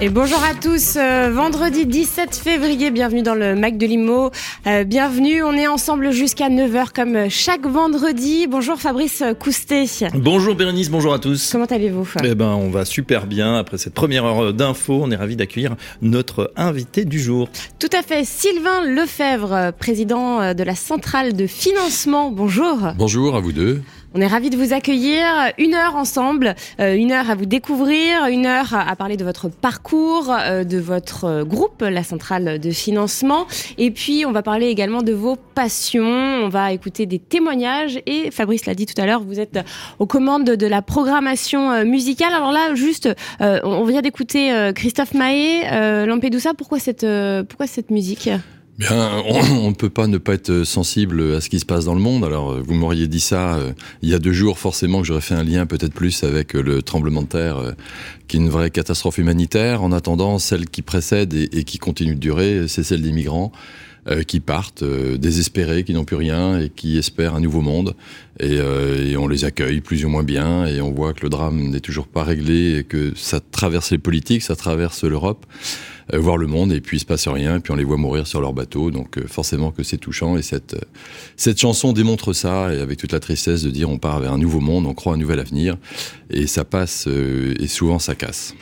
Et bonjour à tous, euh, vendredi 17 février, bienvenue dans le Mac de Limo. Euh, bienvenue, on est ensemble jusqu'à 9h comme chaque vendredi. Bonjour Fabrice Coustet. Bonjour Bérénice, bonjour à tous. Comment allez-vous Eh ben, on va super bien. Après cette première heure d'infos, on est ravi d'accueillir notre invité du jour. Tout à fait, Sylvain Lefebvre, président de la centrale de financement. Bonjour. Bonjour à vous deux. On est ravis de vous accueillir. Une heure ensemble, euh, une heure à vous découvrir, une heure à parler de votre parcours, euh, de votre groupe, la centrale de financement. Et puis, on va parler également de vos passions. On va écouter des témoignages. Et Fabrice l'a dit tout à l'heure, vous êtes aux commandes de la programmation euh, musicale. Alors là, juste, on vient d'écouter Christophe Maé, Lampedusa. Pourquoi cette, pourquoi cette musique? Bien, on ne peut pas ne pas être sensible à ce qui se passe dans le monde. Alors, vous m'auriez dit ça euh, il y a deux jours, forcément que j'aurais fait un lien peut-être plus avec euh, le tremblement de terre, euh, qui est une vraie catastrophe humanitaire. En attendant, celle qui précède et, qui continue de durer, c'est celle des migrants qui partent désespérés, qui n'ont plus rien et qui espèrent un nouveau monde. Et, et, on les accueille plus ou moins bien et on voit que le drame n'est toujours pas réglé et que ça traverse les politiques, ça traverse l'Europe. Euh, voir le monde et puis il se passe rien et puis on les voit mourir sur leur bateau donc euh, forcément que c'est touchant et cette euh, cette chanson démontre ça et avec toute la tristesse de dire on part vers un nouveau monde on croit un nouvel avenir et ça passe et souvent ça casse.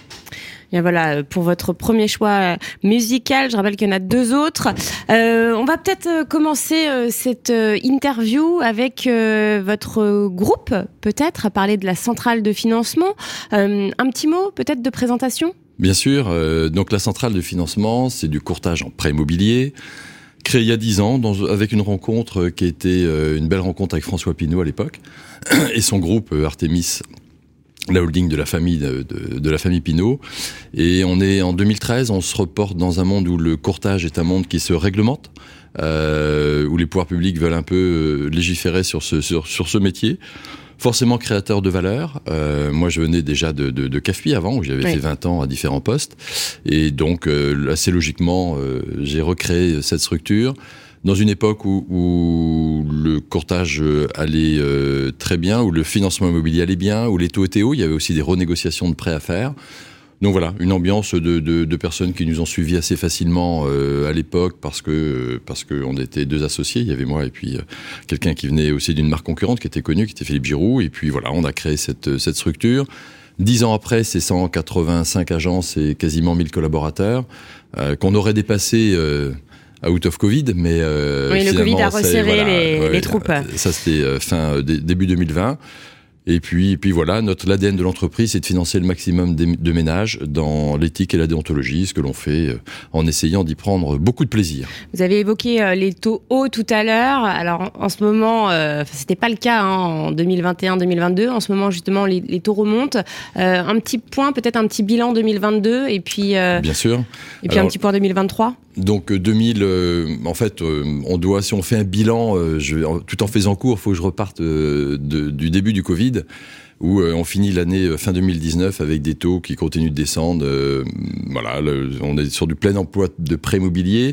Et voilà, pour votre premier choix musical, je rappelle qu'il y en a deux autres. On va peut-être commencer cette interview avec votre groupe, peut-être, à parler de la centrale de financement. un petit mot, peut-être, de présentation? Bien sûr. Euh, donc la centrale de financement, c'est du courtage en prêt immobilier, créé il y a dix ans, dans, avec une rencontre qui était euh, une belle rencontre avec François Pinault à l'époque et son groupe euh, Artemis la holding de la famille de, de, la famille Pinault et on est en 2013 on se reporte dans un monde où le courtage est un monde qui se réglemente euh, où les pouvoirs publics veulent un peu légiférer sur ce sur, sur ce métier forcément créateur de valeur. Euh, moi, je venais déjà de, de, de CAFPI avant, où j'avais fait 20 ans à différents postes. Et donc, euh, assez logiquement, euh, j'ai recréé cette structure dans une époque où, où le courtage allait euh, très bien, où le financement immobilier allait bien, où les taux étaient hauts, il y avait aussi des renégociations de prêts à faire. Donc voilà, une ambiance de, de, de, personnes qui nous ont suivis assez facilement euh, à l'époque parce que parce qu'on était deux associés, il y avait moi et puis euh, quelqu'un qui venait aussi d'une marque concurrente qui était connue, qui était Philippe Giroud, et puis voilà, on a créé cette, cette structure. Dix ans après, c'est 185 agences et quasiment 1000 collaborateurs euh, qu'on aurait dépassé euh, out of Covid, mais euh, oui, le Covid a resserré voilà, les, ouais, les, troupes. Ça, c'était fin début 2020. Et puis, et puis voilà, notre l'ADN de l'entreprise, c'est de financer le maximum de ménages dans l'éthique et la déontologie, ce que l'on fait euh, en essayant d'y prendre beaucoup de plaisir. Vous avez évoqué euh, les taux hauts tout à l'heure. Alors en ce moment, euh, c'était pas le cas hein, en 2021-2022. En ce moment, justement, les, les taux remontent. Euh, un petit point, peut-être un petit bilan 2022, et puis euh, bien sûr. Et puis Alors, un petit point 2023. Donc 2000, euh, en fait, euh, on doit, si on fait un bilan, euh, je, tout en faisant court, faut que je reparte de, du début du Covid, où on finit l'année fin 2019 avec des taux qui continuent de descendre. voilà, le, on est sur du plein emploi de prêt immobilier.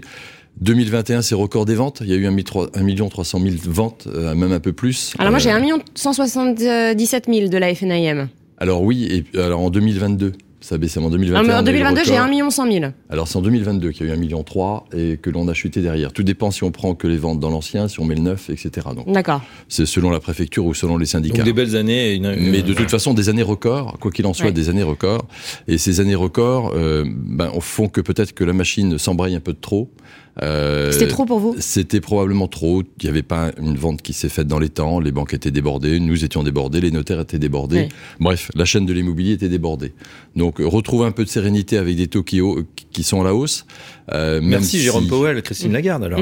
2021, c'est record des ventes. Il y a eu 1 million 300 000 ventes, même un peu plus. Alors moi, j'ai 1 million 177 000 de la FNIM. Alors oui, et alors en 2022 ça a baissé en 2021. Ah, en 2022, j'ai 1 million 100 000. Alors c'est en 2022 qu'il y a eu 1 million 3 et que l'on a chuté derrière. Tout dépend si on prend que les ventes dans l'ancien, si on met le neuf, etc. D'accord. C'est selon la préfecture ou selon les syndicats. Donc des belles années. Une... Mais de toute façon, des années records, quoi qu'il en soit, ouais. des années records. Et ces années records euh, ben, font que peut-être que la machine s'embraye un peu de trop. Euh, c'était trop pour vous? C'était probablement trop. Il n'y avait pas une vente qui s'est faite dans les temps. Les banques étaient débordées, nous étions débordés, les notaires étaient débordés. Bref, la chaîne de l'immobilier était débordée. Donc, retrouver un peu de sérénité avec des taux qui, qui sont à la hausse. Euh, Merci si... Jérôme Powell, Christine Lagarde alors.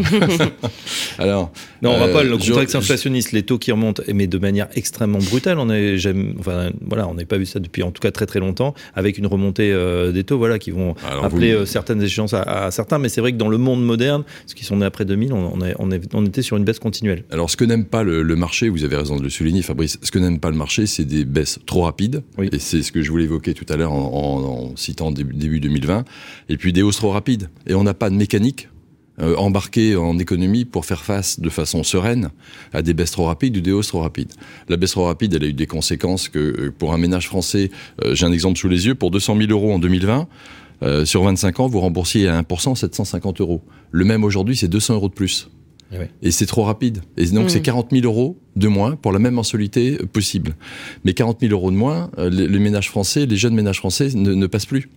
alors non, on va euh, pas le contexte inflationniste, les taux qui remontent, mais de manière extrêmement brutale. On est, enfin, voilà, on n'a pas vu ça depuis en tout cas très très longtemps, avec une remontée euh, des taux, voilà, qui vont alors appeler vous... certaines échéances à, à, certains. Mais c'est vrai que dans le monde moderne, ce qui sont nés après 2000, on, on, est, on, est, on était sur une baisse continuelle. Alors, ce que n'aime pas le, le, marché, vous avez raison de le souligner, Fabrice. Ce que n'aime pas le marché, c'est des baisses trop rapides. Oui. Et c'est ce que je voulais évoquer tout à l'heure en, en, en, citant début, début 2020. Et puis des hausses trop rapides. Et on n'a pas de mécanique euh, embarquer en économie pour faire face de façon sereine à des baisses trop rapides ou des hausses trop rapides. La baisse trop rapide, elle a eu des conséquences que euh, pour un ménage français, euh, j'ai un exemple sous les yeux, pour 200 000 euros en 2020, sur 25 ans, vous remboursiez à 1% 750 euros. Le même aujourd'hui, c'est 200 euros de plus. Eh Et c'est trop rapide. Et donc, c'est 40 mmh. 000 euros de moins pour la même mensualité possible. Mais 40 000 euros de moins, les, ménages français, les jeunes ménages français ne passent plus.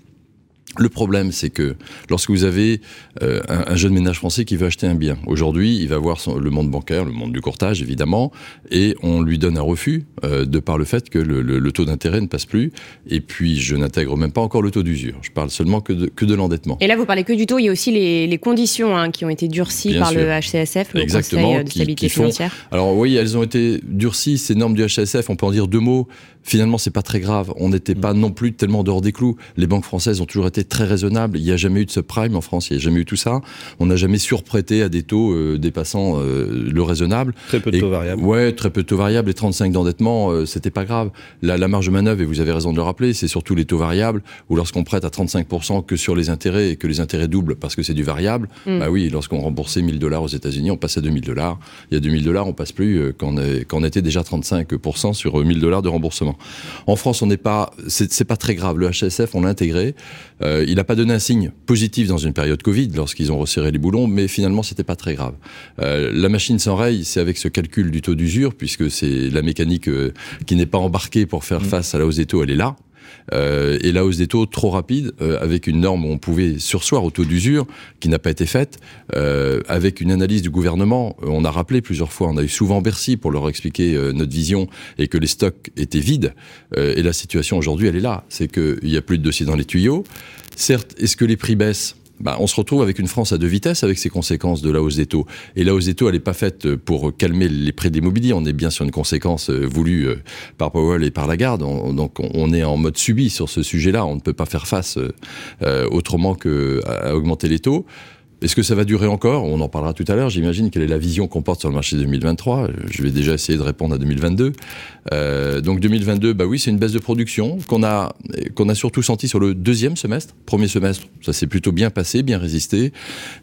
Le problème, c'est que lorsque vous avez euh, un, jeune ménage français qui veut acheter un bien, aujourd'hui, il va voir le monde bancaire, le monde du courtage, évidemment, et on lui donne un refus euh, de par le fait que le, taux d'intérêt ne passe plus. Et puis, je n'intègre même pas encore le taux d'usure. Je parle seulement que de, que de l'endettement. Et là, vous parlez que du taux. Il y a aussi les, conditions hein, qui ont été durcies par le HCSF, le Exactement, Conseil de stabilité financière. Alors oui, elles ont été durcies. Ces normes du HCSF, on peut en dire deux mots finalement, c'est pas très grave. On n'était pas mm. non plus tellement dehors des clous. Les banques françaises ont toujours été très raisonnables. Il n'y a jamais eu de subprime en France. Il n'y a jamais eu tout ça. On n'a jamais surprêté à des taux euh, dépassant euh, le raisonnable. Très peu de taux variables. Ouais, très peu de taux variables. Les 35 d'endettement, euh, c'était pas grave. La, la, marge de manœuvre, et vous avez raison de le rappeler, c'est surtout les taux variables, où lorsqu'on prête à 35% que sur les intérêts et que les intérêts doublent parce que c'est du variable, mm. bah oui, lorsqu'on remboursait 1000 dollars aux États-Unis, on passe à 2000 dollars. Il y a 2000 dollars, on passe plus quand on, était déjà 35% sur 1000 dollars de remboursement. En France, on n'est pas, c'est pas très grave. Le HSF, on l'a intégré. Euh, il n'a pas donné un signe positif dans une période Covid lorsqu'ils ont resserré les boulons, mais finalement, c'était pas très grave. Euh, la machine s'enraye, c'est avec ce calcul du taux d'usure, puisque c'est la mécanique euh, qui n'est pas embarquée pour faire mmh. face à la hausse des taux, elle est là. Euh, et la hausse des taux trop rapide, euh, avec une norme où on pouvait sursoir au taux d'usure, qui n'a pas été faite, euh, avec une analyse du gouvernement. On a rappelé plusieurs fois, on a eu souvent Bercy pour leur expliquer notre vision et que les stocks étaient vides. et la situation aujourd'hui, elle est là. C'est qu'il n'y a plus de dossiers dans les tuyaux. Certes, est-ce que les prix baissent? Bah, on se retrouve avec une France à deux vitesses avec ses conséquences de la hausse des taux. Et la hausse des taux, elle n'est pas faite pour calmer les prix d'immobilier. On est bien sur une conséquence euh, voulue euh, par Powell et par Lagarde. donc on est en mode subi sur ce sujet-là. On ne peut pas faire face euh, autrement qu'à augmenter les taux. Est-ce que ça va durer encore? On en parlera tout à l'heure. J'imagine quelle est la vision qu'on porte sur le marché 2023. Je vais déjà essayer de répondre à 2022. Euh, donc 2022, bah oui, c'est une baisse de production qu'on a qu'on a surtout senti sur le deuxième semestre. Premier semestre, ça s'est plutôt bien passé, bien résisté.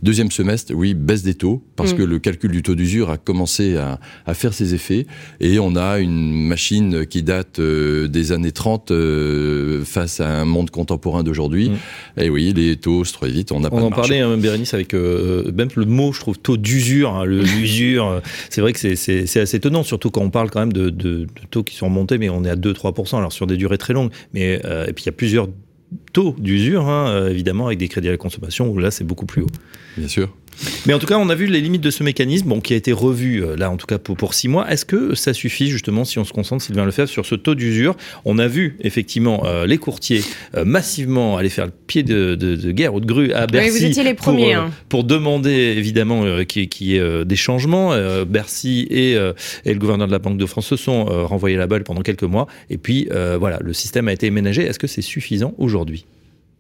Deuxième semestre, oui, baisse des taux parce mm. que le calcul du taux d'usure a commencé à, à, faire ses effets et on a une machine qui date euh, des années 30 euh, face à un monde contemporain d'aujourd'hui. Mm. Et oui, les taux se très vite. On, a on en parlait, hein, Bérénice, avec euh, même le mot, je trouve, taux d'usure, hein, l'usure, euh, c'est vrai que c'est assez étonnant, surtout quand on parle quand même de, taux qui sont montés, mais on est à 2-3%, alors sur des durées très longues. Mais, euh, et puis il y a plusieurs taux d'usure, hein, évidemment, avec des crédits à la consommation, où là c'est beaucoup plus haut. Bien sûr. Mais en tout cas, on a vu les limites de ce mécanisme, bon, qui a été revu euh, là, en tout cas pour, pour six mois. Est-ce que ça suffit justement si on se concentre, Sylvain Lefebvre, sur ce taux d'usure? On a vu effectivement euh, les courtiers euh, massivement aller faire le pied de, guerre ou de grue à Bercy. Oui, vous étiez les premiers. Pour, hein. pour demander évidemment qu'il y ait des changements. Bercy et, et, le gouverneur de la Banque de France se sont renvoyés la balle pendant quelques mois. Et puis voilà, le système a été ménagé. Est-ce que c'est suffisant aujourd'hui?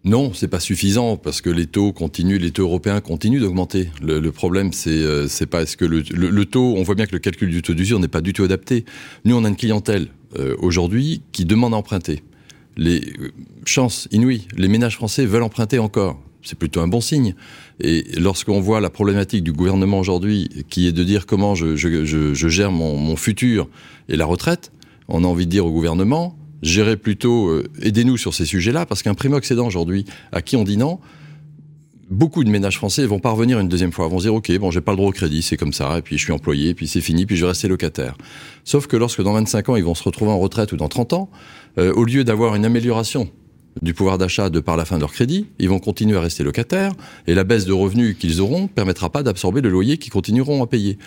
Non, c'est pas suffisant parce que les taux continuent, les taux européens continuent d'augmenter. Le, problème, c'est euh, c'est pas est-ce que le, taux, on voit bien que le calcul du taux d'usure n'est pas du tout adapté. Nous, on a une clientèle euh, aujourd'hui qui demande à emprunter. Les euh, chances inouïes, les ménages français veulent emprunter encore. C'est plutôt un bon signe. Et lorsqu'on voit la problématique du gouvernement aujourd'hui, qui est de dire comment je, gère mon, mon futur et la retraite, on a envie de dire au gouvernement, Gérez plutôt, euh, aidez-nous sur ces sujets-là, parce qu'un primo-accédant aujourd'hui, à qui on dit non, beaucoup de ménages français vont pas revenir une deuxième fois. Vont dire, OK, bon, j'ai pas le droit au crédit, c'est comme ça, et puis je suis employé, et puis c'est fini, puis je vais rester locataire. Sauf que lorsque dans 25 ans, ils vont se retrouver en retraite ou dans 30 ans, euh, au lieu d'avoir une amélioration du pouvoir d'achat de par la fin de leur crédit, ils vont continuer à rester locataires et la baisse de revenus qu'ils auront ne permettra pas d'absorber le loyer qu'ils continueront à payer.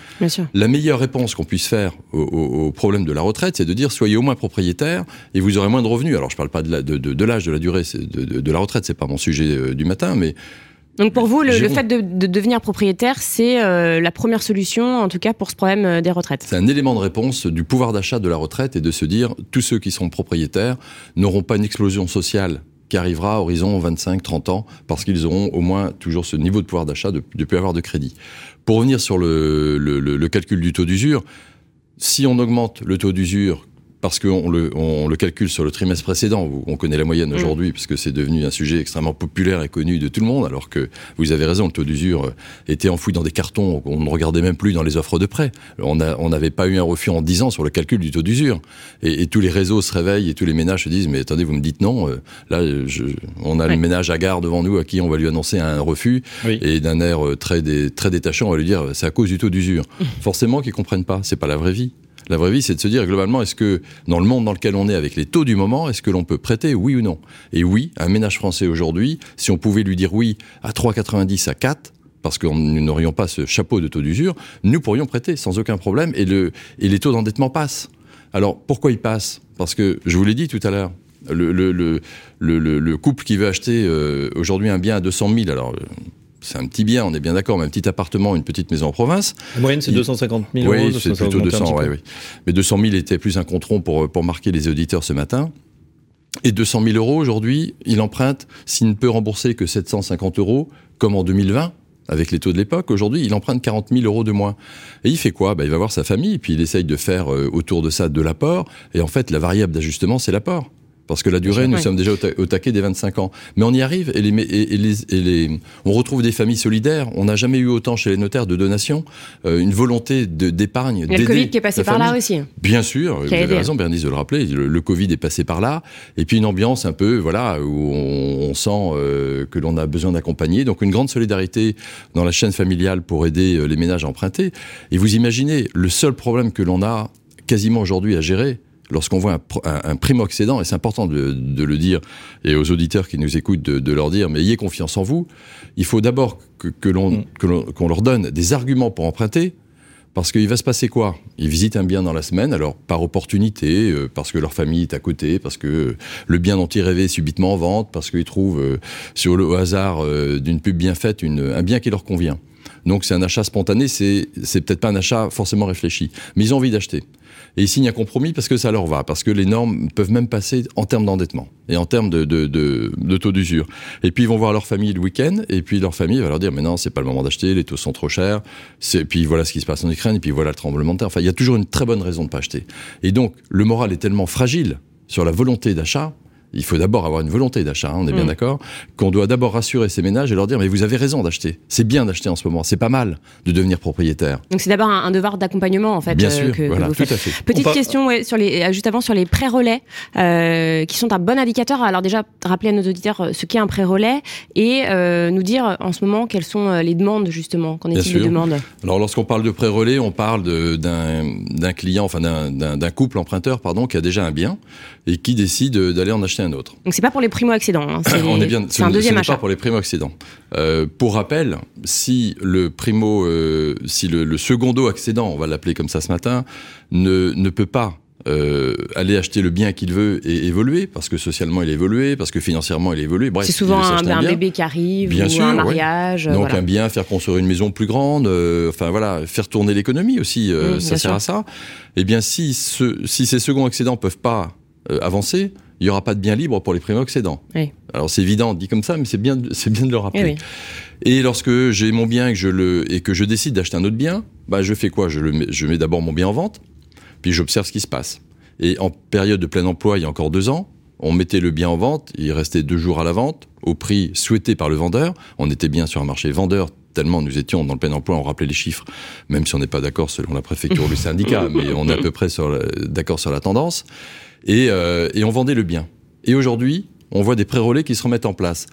La meilleure réponse qu'on puisse faire au, problème de la retraite, c'est de dire soyez au moins propriétaire et vous aurez moins de revenus. Alors je ne parle pas de l'âge, de, de, de, la durée de, de la retraite, c'est pas mon sujet euh, du matin, mais donc pour vous, le, fait de, devenir propriétaire, c'est euh, la première solution, en tout cas pour ce problème euh, des retraites. C'est un élément de réponse du pouvoir d'achat de la retraite et de se dire tous ceux qui sont propriétaires n'auront pas une explosion sociale qui arrivera à horizon 25-30 ans parce qu'ils auront au moins toujours ce niveau de pouvoir d'achat de ne plus avoir de crédit. Pour revenir sur le, le calcul du taux d'usure, si on augmente le taux d'usure parce qu'on le, on le calcule sur le trimestre précédent. On connaît la moyenne mm. aujourd'hui, puisque c'est devenu un sujet extrêmement populaire et connu de tout le monde, alors que vous avez raison, le taux d'usure euh, était enfoui dans des cartons qu'on ne regardait même plus dans les offres de prêt. On n'avait pas eu un refus en 10 ans sur le calcul du taux d'usure. Et, tous les réseaux se réveillent et tous les ménages se disent, mais attendez, vous me dites non, euh, là, on a le ménage à gare devant nous à qui on va lui annoncer un refus, et d'un air euh, très, très détachant, on va lui dire, c'est à cause du taux d'usure. Forcément qu'ils comprennent pas, c'est pas la vraie vie. La vraie vie, c'est de se dire globalement, est-ce que dans le monde dans lequel on est, avec les taux du moment, est-ce que l'on peut prêter, oui ou non? Et oui, un ménage français aujourd'hui, si on pouvait lui dire oui à 3,90 à 4, parce que nous n'aurions pas ce chapeau de taux d'usure, nous pourrions prêter sans aucun problème et, le, et les taux d'endettement passent. Alors pourquoi ils passent? Parce que, je vous l'ai dit tout à l'heure, le, le, le, le, couple qui veut acheter euh, aujourd'hui un bien à 200 000, alors c'est un petit bien, on est bien d'accord, mais un petit appartement, une petite maison en province. La moyenne, c'est 250 000 euros. Oui, c'est plutôt 200, oui, oui. Mais 200 000 était plus un contron pour, pour marquer les auditeurs ce matin. Et 200 000 euros, aujourd'hui, il emprunte, s'il ne peut rembourser que 750 euros, comme en 2020, avec les taux de l'époque, aujourd'hui, il emprunte 40 000 euros de moins. Et il fait quoi? Bah, Il va voir sa famille, puis il essaye de faire euh, autour de ça de l'apport. Et en fait, la variable d'ajustement, c'est l'apport. Parce que la durée, nous sommes déjà au, taquet des 25 ans. Mais on y arrive et, les, et, les, on retrouve des familles solidaires. On n'a jamais eu autant chez les notaires de donations, euh, une volonté d'épargne. Le Covid qui est passé par là aussi. Bien sûr, vous avez raison, Bernice, de le rappeler. Le, Covid est passé par là. Et puis une ambiance un peu, voilà, où on, sent euh, que l'on a besoin d'accompagner. Donc une grande solidarité dans la chaîne familiale pour aider euh, les ménages à emprunter. Et vous imaginez, le seul problème que l'on a quasiment aujourd'hui à gérer, lorsqu'on voit un, primo-accédant, et c'est important de, le dire, et aux auditeurs qui nous écoutent de, leur dire, mais ayez confiance en vous, il faut d'abord que, mm. qu'on leur donne des arguments pour emprunter, parce qu'il va se passer quoi? Ils visitent un bien dans la semaine, alors par opportunité, euh, parce que leur famille est à côté, parce que le bien dont ils rêvaient est subitement en vente, parce qu'ils trouvent euh, sur le hasard euh, d'une pub bien faite un bien qui leur convient. Donc c'est un achat spontané, c'est peut-être pas un achat forcément réfléchi, mais ils ont envie d'acheter et ils signent un compromis parce que ça leur va, parce que les normes peuvent même passer en termes d'endettement et en termes de, taux d'usure. Et puis ils vont voir leur famille le week-end, et puis leur famille va leur dire mais non, c'est pas le moment d'acheter, les taux sont trop chers. Et puis voilà ce qui se passe en Ukraine, et puis voilà le tremblement de terre. Enfin, il y a toujours une très bonne raison de pas acheter. Et donc le moral est tellement fragile sur la volonté d'achat il faut d'abord avoir une volonté d'achat, hein, on est bien mm. d'accord, qu'on doit d'abord rassurer ces ménages et leur dire mais vous avez raison d'acheter, c'est bien d'acheter en ce moment, c'est pas mal de devenir propriétaire. Donc c'est d'abord un, devoir d'accompagnement en fait. Bien euh, sûr, voilà, tout à fait. Petite question sur les, euh, juste avant sur les pré-relais euh, qui sont un bon indicateur. Alors déjà rappeler à nos auditeurs ce qu'est un pré-relais et nous dire en ce moment quelles sont les demandes justement, qu'en est-il des demandes? Alors lorsqu'on parle de pré-relais, on parle d'un client, enfin d'un couple emprunteur pardon qui a déjà un bien et qui décide d'aller en acheter un autre. Donc c'est pas pour les primo-accédants. Hein, c'est un deuxième achat. pas pour les primo-accédants. Euh, pour rappel, si le primo, euh, si le, le, secondo accédant, on va l'appeler comme ça ce matin, ne, ne peut pas euh, aller acheter le bien qu'il veut et évoluer, parce que socialement il a évolué, parce que financièrement il a évolué. c'est souvent un, bébé qui arrive, bien ou un mariage. Donc un bien, faire construire une maison plus grande, euh, enfin voilà, faire tourner l'économie aussi, euh, mmh, ça sert à ça. Eh bien, si, ce, si ces seconds excédents peuvent pas euh, il n'y aura pas de bien libre pour les primo-accédants. Alors c'est évident, dit comme ça, mais c'est bien, c'est bien de le rappeler. Et lorsque j'ai mon bien et que je, le, et que je décide d'acheter un autre bien, bah, je fais quoi? Je, le mets, je mets d'abord mon bien en vente, puis j'observe ce qui se passe. Et en période de plein emploi, il y a encore deux ans, on mettait le bien en vente, il restait deux jours à la vente, au prix souhaité par le vendeur. On était bien sur un marché vendeur, tellement nous étions dans le plein emploi, on rappelait les chiffres, même si on n'est pas d'accord selon la préfecture ou le syndicat, mais on est à peu près d'accord sur la tendance. Euh, et, on vendait le bien. Et aujourd'hui, on voit des pré-relais qui se remettent en place.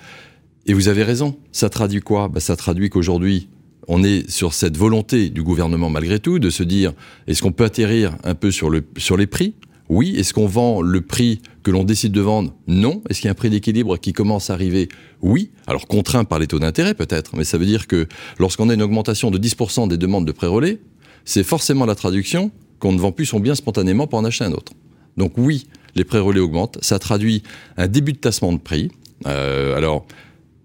Et vous avez raison, ça traduit quoi? Bah, Ça traduit qu'aujourd'hui, on est sur cette volonté du gouvernement malgré tout de se dire, est-ce qu'on peut atterrir un peu sur, le, sur les prix? Oui. Est-ce qu'on vend le prix que l'on décide de vendre? Non. Est-ce qu'il y a un prix d'équilibre qui commence à arriver? Oui. Alors contraint par les taux d'intérêt peut-être, mais ça veut dire que lorsqu'on a une augmentation de 10% des demandes de pré-relais, c'est forcément la traduction qu'on ne vend plus son bien spontanément pour en acheter un autre. Donc oui, les pré-relais augmentent. Ça traduit un début de tassement de prix. Euh, alors,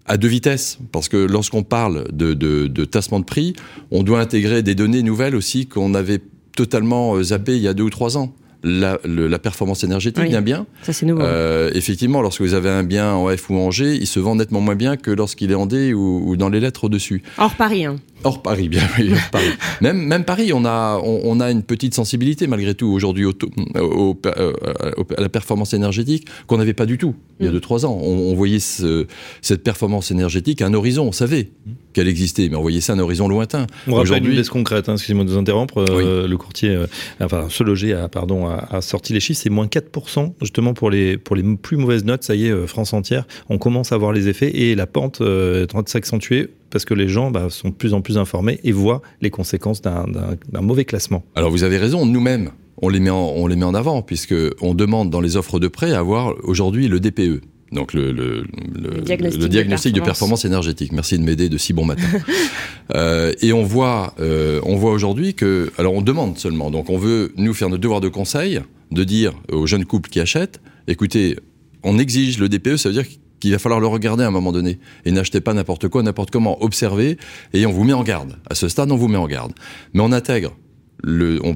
à deux vitesses, parce que lorsqu'on parle de, tassement de prix, on doit intégrer des données nouvelles aussi qu'on avait totalement euh, zappées il y a deux ou trois ans. La, performance énergétique vient bien. Ça, c'est nouveau. Euh, effectivement, lorsque vous avez un bien en F ou en G, il se vend nettement moins bien que lorsqu'il est en D ou, dans les lettres au-dessus. Hors Paris. Hein. Hors Paris, bien oui, hors Paris. Même, même Paris, on a, on, a une petite sensibilité malgré tout aujourd'hui au, au, à la performance énergétique qu'on n'avait pas du tout il y a 2-3 mm. ans. On, voyait cette performance énergétique à un horizon, on savait qu'elle existait, mais on voyait ça à un horizon lointain. On rappelle une baisse concrète, hein, excusez-moi de vous interrompre, euh, le courtier, euh, enfin, se loger a, pardon, a, sorti les chiffres, c'est moins 4% justement pour les, pour les plus mauvaises notes, ça y est, euh, France entière, on commence à voir les effets et la pente est en train de s'accentuer parce que les gens bah, sont de plus en plus informés et voient les conséquences d'un mauvais classement. Alors vous avez raison, nous-mêmes, on les met en, on les met en avant puisque on demande dans les offres de prêt à avoir aujourd'hui le DPE. Donc le, le, le, diagnostic, de, performance. énergétique. Merci de m'aider de si bon matin. euh, et on voit, euh, on voit aujourd'hui que, alors on demande seulement. Donc on veut nous faire notre devoir de conseil, de dire aux jeunes couples qui achètent, écoutez, on exige le DPE, ça veut dire qu'il va falloir le regarder à un moment donné. Et n'achetez pas n'importe quoi, n'importe comment. Observez et on vous met en garde. À ce stade, on vous met en garde. Mais on intègre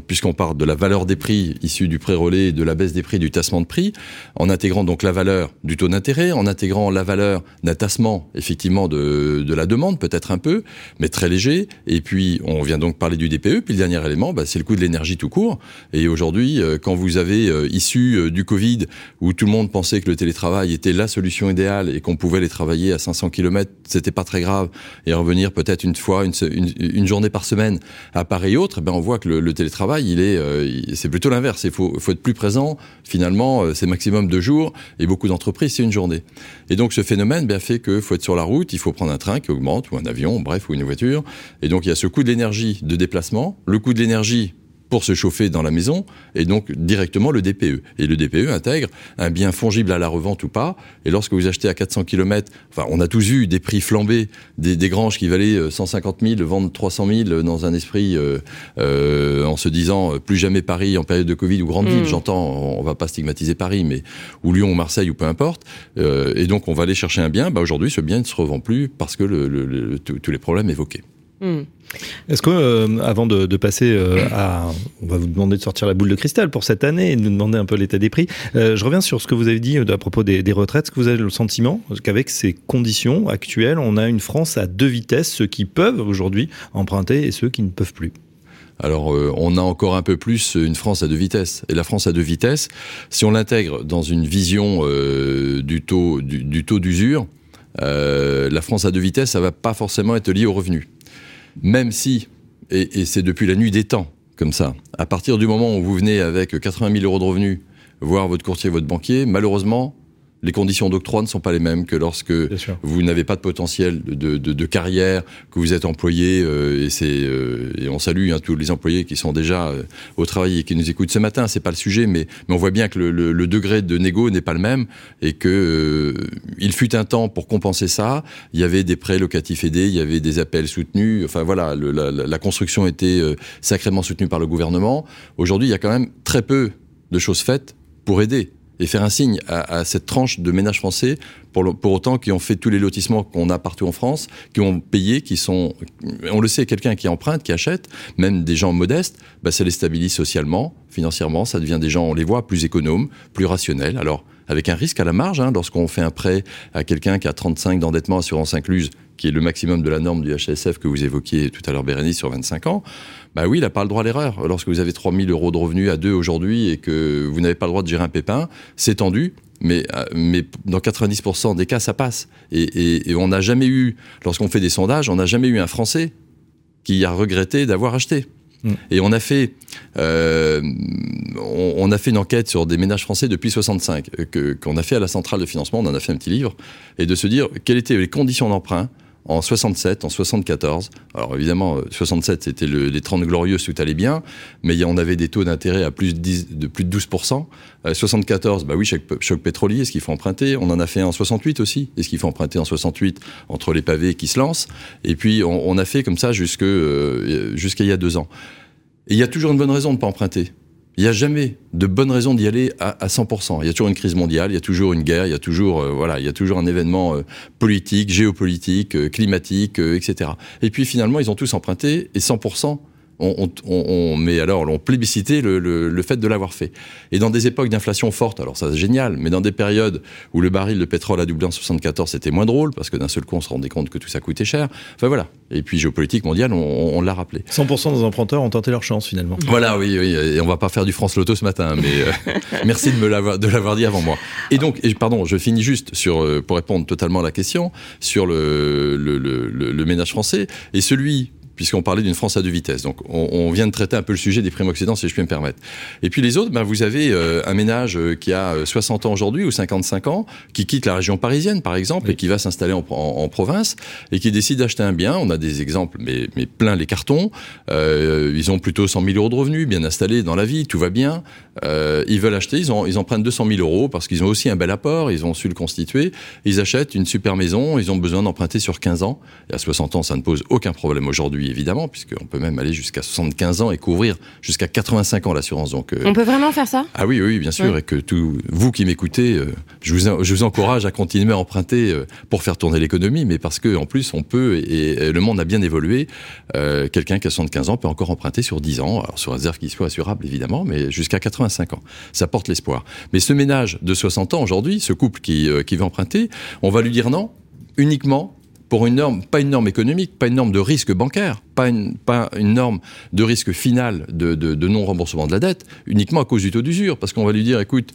puisqu'on parle de la valeur des prix issus du pré-relais et de la baisse des prix du tassement de prix, en intégrant donc la valeur du taux d'intérêt, en intégrant la valeur d'un tassement effectivement de, de la demande, peut-être un peu, mais très léger. Et puis on vient donc parler du DPE. Puis le dernier élément, bah, c'est le coût de l'énergie tout court. Et aujourd'hui, euh, quand vous avez euh, issu euh, du Covid, où tout le monde pensait que le télétravail était la solution idéale et qu'on pouvait les travailler à 500 km, c'était pas très grave, et revenir peut-être une fois, une, une, journée par semaine à Paris et autres, ben on voit que le, télétravail, il est, euh, c'est plutôt l'inverse. Il faut, être plus présent. Finalement, euh, c'est maximum deux jours, et beaucoup d'entreprises, c'est une journée. Et donc, ce phénomène bien, fait qu'il faut être sur la route, il faut prendre un train qui augmente, ou un avion, bref, ou une voiture. Et donc, il y a ce coût de l'énergie de déplacement, le coût de l'énergie pour se chauffer dans la maison, et donc directement le DPE. Et le DPE intègre un bien fongible à la revente ou pas, et lorsque vous achetez à 400 km, enfin on a tous eu des prix flambés, des, des granges qui valaient 150 000, vendre 300 000 dans un esprit euh, euh, en se disant plus jamais Paris en période de Covid ou grande ville, mm. j'entends, on va pas stigmatiser Paris, mais ou Lyon ou Marseille ou peu importe, euh, et donc on va aller chercher un bien, bah aujourd'hui ce bien ne se revend plus parce que le, le, tous les problèmes évoqués. Mm. Est-ce que, euh, avant de, passer euh, à, on va vous demander de sortir la boule de cristal pour cette année et de nous demander un peu l'état des prix, euh, je reviens sur ce que vous avez dit à propos des, retraites. Est-ce que vous avez le sentiment qu'avec ces conditions actuelles, on a une France à deux vitesses, ceux qui peuvent aujourd'hui emprunter et ceux qui ne peuvent plus? Alors, on a encore un peu plus une France à deux vitesses. Et la France à deux vitesses, si on l'intègre dans une vision du taux du, taux d'usure, la France à deux vitesses, ça va pas forcément être lié aux revenus même si, et, c'est depuis la nuit des temps comme ça, à partir du moment où vous venez avec 80 000 euros de revenus voir votre courtier, votre banquier, malheureusement, les conditions d'octroi ne sont pas les mêmes que lorsque vous n'avez pas de potentiel de, de, de, carrière, que vous êtes employé, euh, et, c'est, euh, et on salue hein, tous les employés qui sont déjà euh, au travail et qui nous écoutent ce matin, c'est pas le sujet, mais, mais on voit bien que le, le, le degré de négo n'est pas le même, et que il fut un temps pour compenser ça, il y avait des prêts locatifs aidés, il y avait des appels soutenus, enfin voilà, la, la, construction était sacrément soutenue par le gouvernement. Aujourd'hui, il y a quand même très peu de choses faites pour aider et faire un signe à, cette tranche de ménages français, pour, pour autant qui ont fait tous les lotissements qu'on a partout en France, qui ont payé, qui sont, on le sait, quelqu'un qui emprunte, qui achète, même des gens modestes, bah, ça les stabilise socialement, financièrement, ça devient des gens, on les voit, plus économes, plus rationnels. Alors, avec un risque à la marge, hein, lorsqu'on fait un prêt à quelqu'un qui a 35 d'endettement, assurance incluse, qui est le maximum de la norme du HSF que vous évoquiez tout à l'heure, Bérénice, sur 25 ans, bah oui, il n'a pas le droit à l'erreur. Lorsque vous avez 3000 euros de revenus à deux aujourd'hui et que vous n'avez pas le droit de gérer un pépin, c'est tendu. Mais, euh, mais dans 90% des cas, ça passe. Et, on n'a jamais eu, lorsqu'on fait des sondages, on n'a jamais eu un Français qui a regretté d'avoir acheté. Mm. Et on a fait, euh, on, a fait une enquête sur des ménages français depuis 65, euh, qu'on a fait à la centrale de financement. On en a fait un petit livre et de se dire quelles étaient les conditions d'emprunt en 67, en 74. Alors évidemment, 67, euh, c'était le, les 30 glorieuses, tout allait bien, mais on avait des taux d'intérêt à plus de, 10, de plus de 12%. 74, bah oui, choc, pétrolier, est-ce qu'il faut emprunter On en a fait en 68 aussi. Est-ce qu'il faut emprunter en 68 entre les pavés qui se lancent Et puis on, on a fait comme ça jusque euh, jusqu'à il y a deux ans. Et il y a toujours une bonne raison de ne pas emprunter. Il n'y a jamais de bonne raison d'y aller à, 100%. Il y a toujours une crise mondiale, il y a toujours une guerre, il y a toujours, euh, voilà, il y a toujours un événement euh, politique, géopolitique, euh, climatique, etc. Et puis finalement, ils ont tous emprunté et 100%, on, mais alors on plébiscité le, fait de l'avoir fait. Et dans des époques d'inflation forte, alors ça c'est génial, mais dans des périodes où le baril de pétrole a doublé en 74, c'était moins drôle parce que d'un seul coup on se rendait compte que tout ça coûtait cher. Enfin voilà. Et puis géopolitique mondiale, on, l'a rappelé. 100% des emprunteurs ont tenté leur chance finalement. Voilà, oui, oui. Et on va pas faire du France Loto ce matin, mais euh, merci de me l'avoir de l'avoir dit avant moi. Et donc, et, pardon, je finis juste sur euh, pour répondre totalement à la question sur le, le, le, le ménage français et celui puisqu'on parlait d'une France à deux vitesses. Donc, on, vient de traiter un peu le sujet des primo-occédants, si je puis me permettre. Et puis les autres, ben, vous avez euh, un ménage euh, qui a 60 euh, ans aujourd'hui ou 55 ans, qui quitte la région parisienne, par exemple, et qui va s'installer en, province, et qui décide d'acheter un bien. On a des exemples, mais, mais plein les cartons. ils ont plutôt 100 000 euros de revenus, bien installés dans la vie, tout va bien. ils veulent acheter, ils, ont, ils en prennent 200 000 euros parce qu'ils ont aussi un bel apport, ils ont su le constituer. Ils achètent une super maison, ils ont besoin d'emprunter sur 15 ans. Et à 60 ans, ça ne pose aucun problème aujourd'hui évidemment, puisqu'on peut même aller jusqu'à 75 ans et couvrir jusqu'à 85 ans l'assurance. Donc, euh, on peut vraiment faire ça? Ah oui, oui, bien sûr, et que tout, vous qui m'écoutez, euh, je, vous, je vous encourage à continuer à emprunter euh, pour faire tourner l'économie, mais parce que en plus on peut et, le monde a bien évolué. Quelqu'un qui a 75 ans peut encore emprunter sur 10 ans, alors sur réserve qui soit assurable évidemment, mais jusqu'à 85 ans. Ça porte l'espoir. Mais ce ménage de 60 ans aujourd'hui, ce couple qui, qui veut emprunter, on va lui dire non uniquement pour une norme, pas une norme économique, pas une norme de risque bancaire, pas une, pas une norme de risque final de, de, non-remboursement de la dette, uniquement à cause du taux d'usure. Parce qu'on va lui dire, écoute,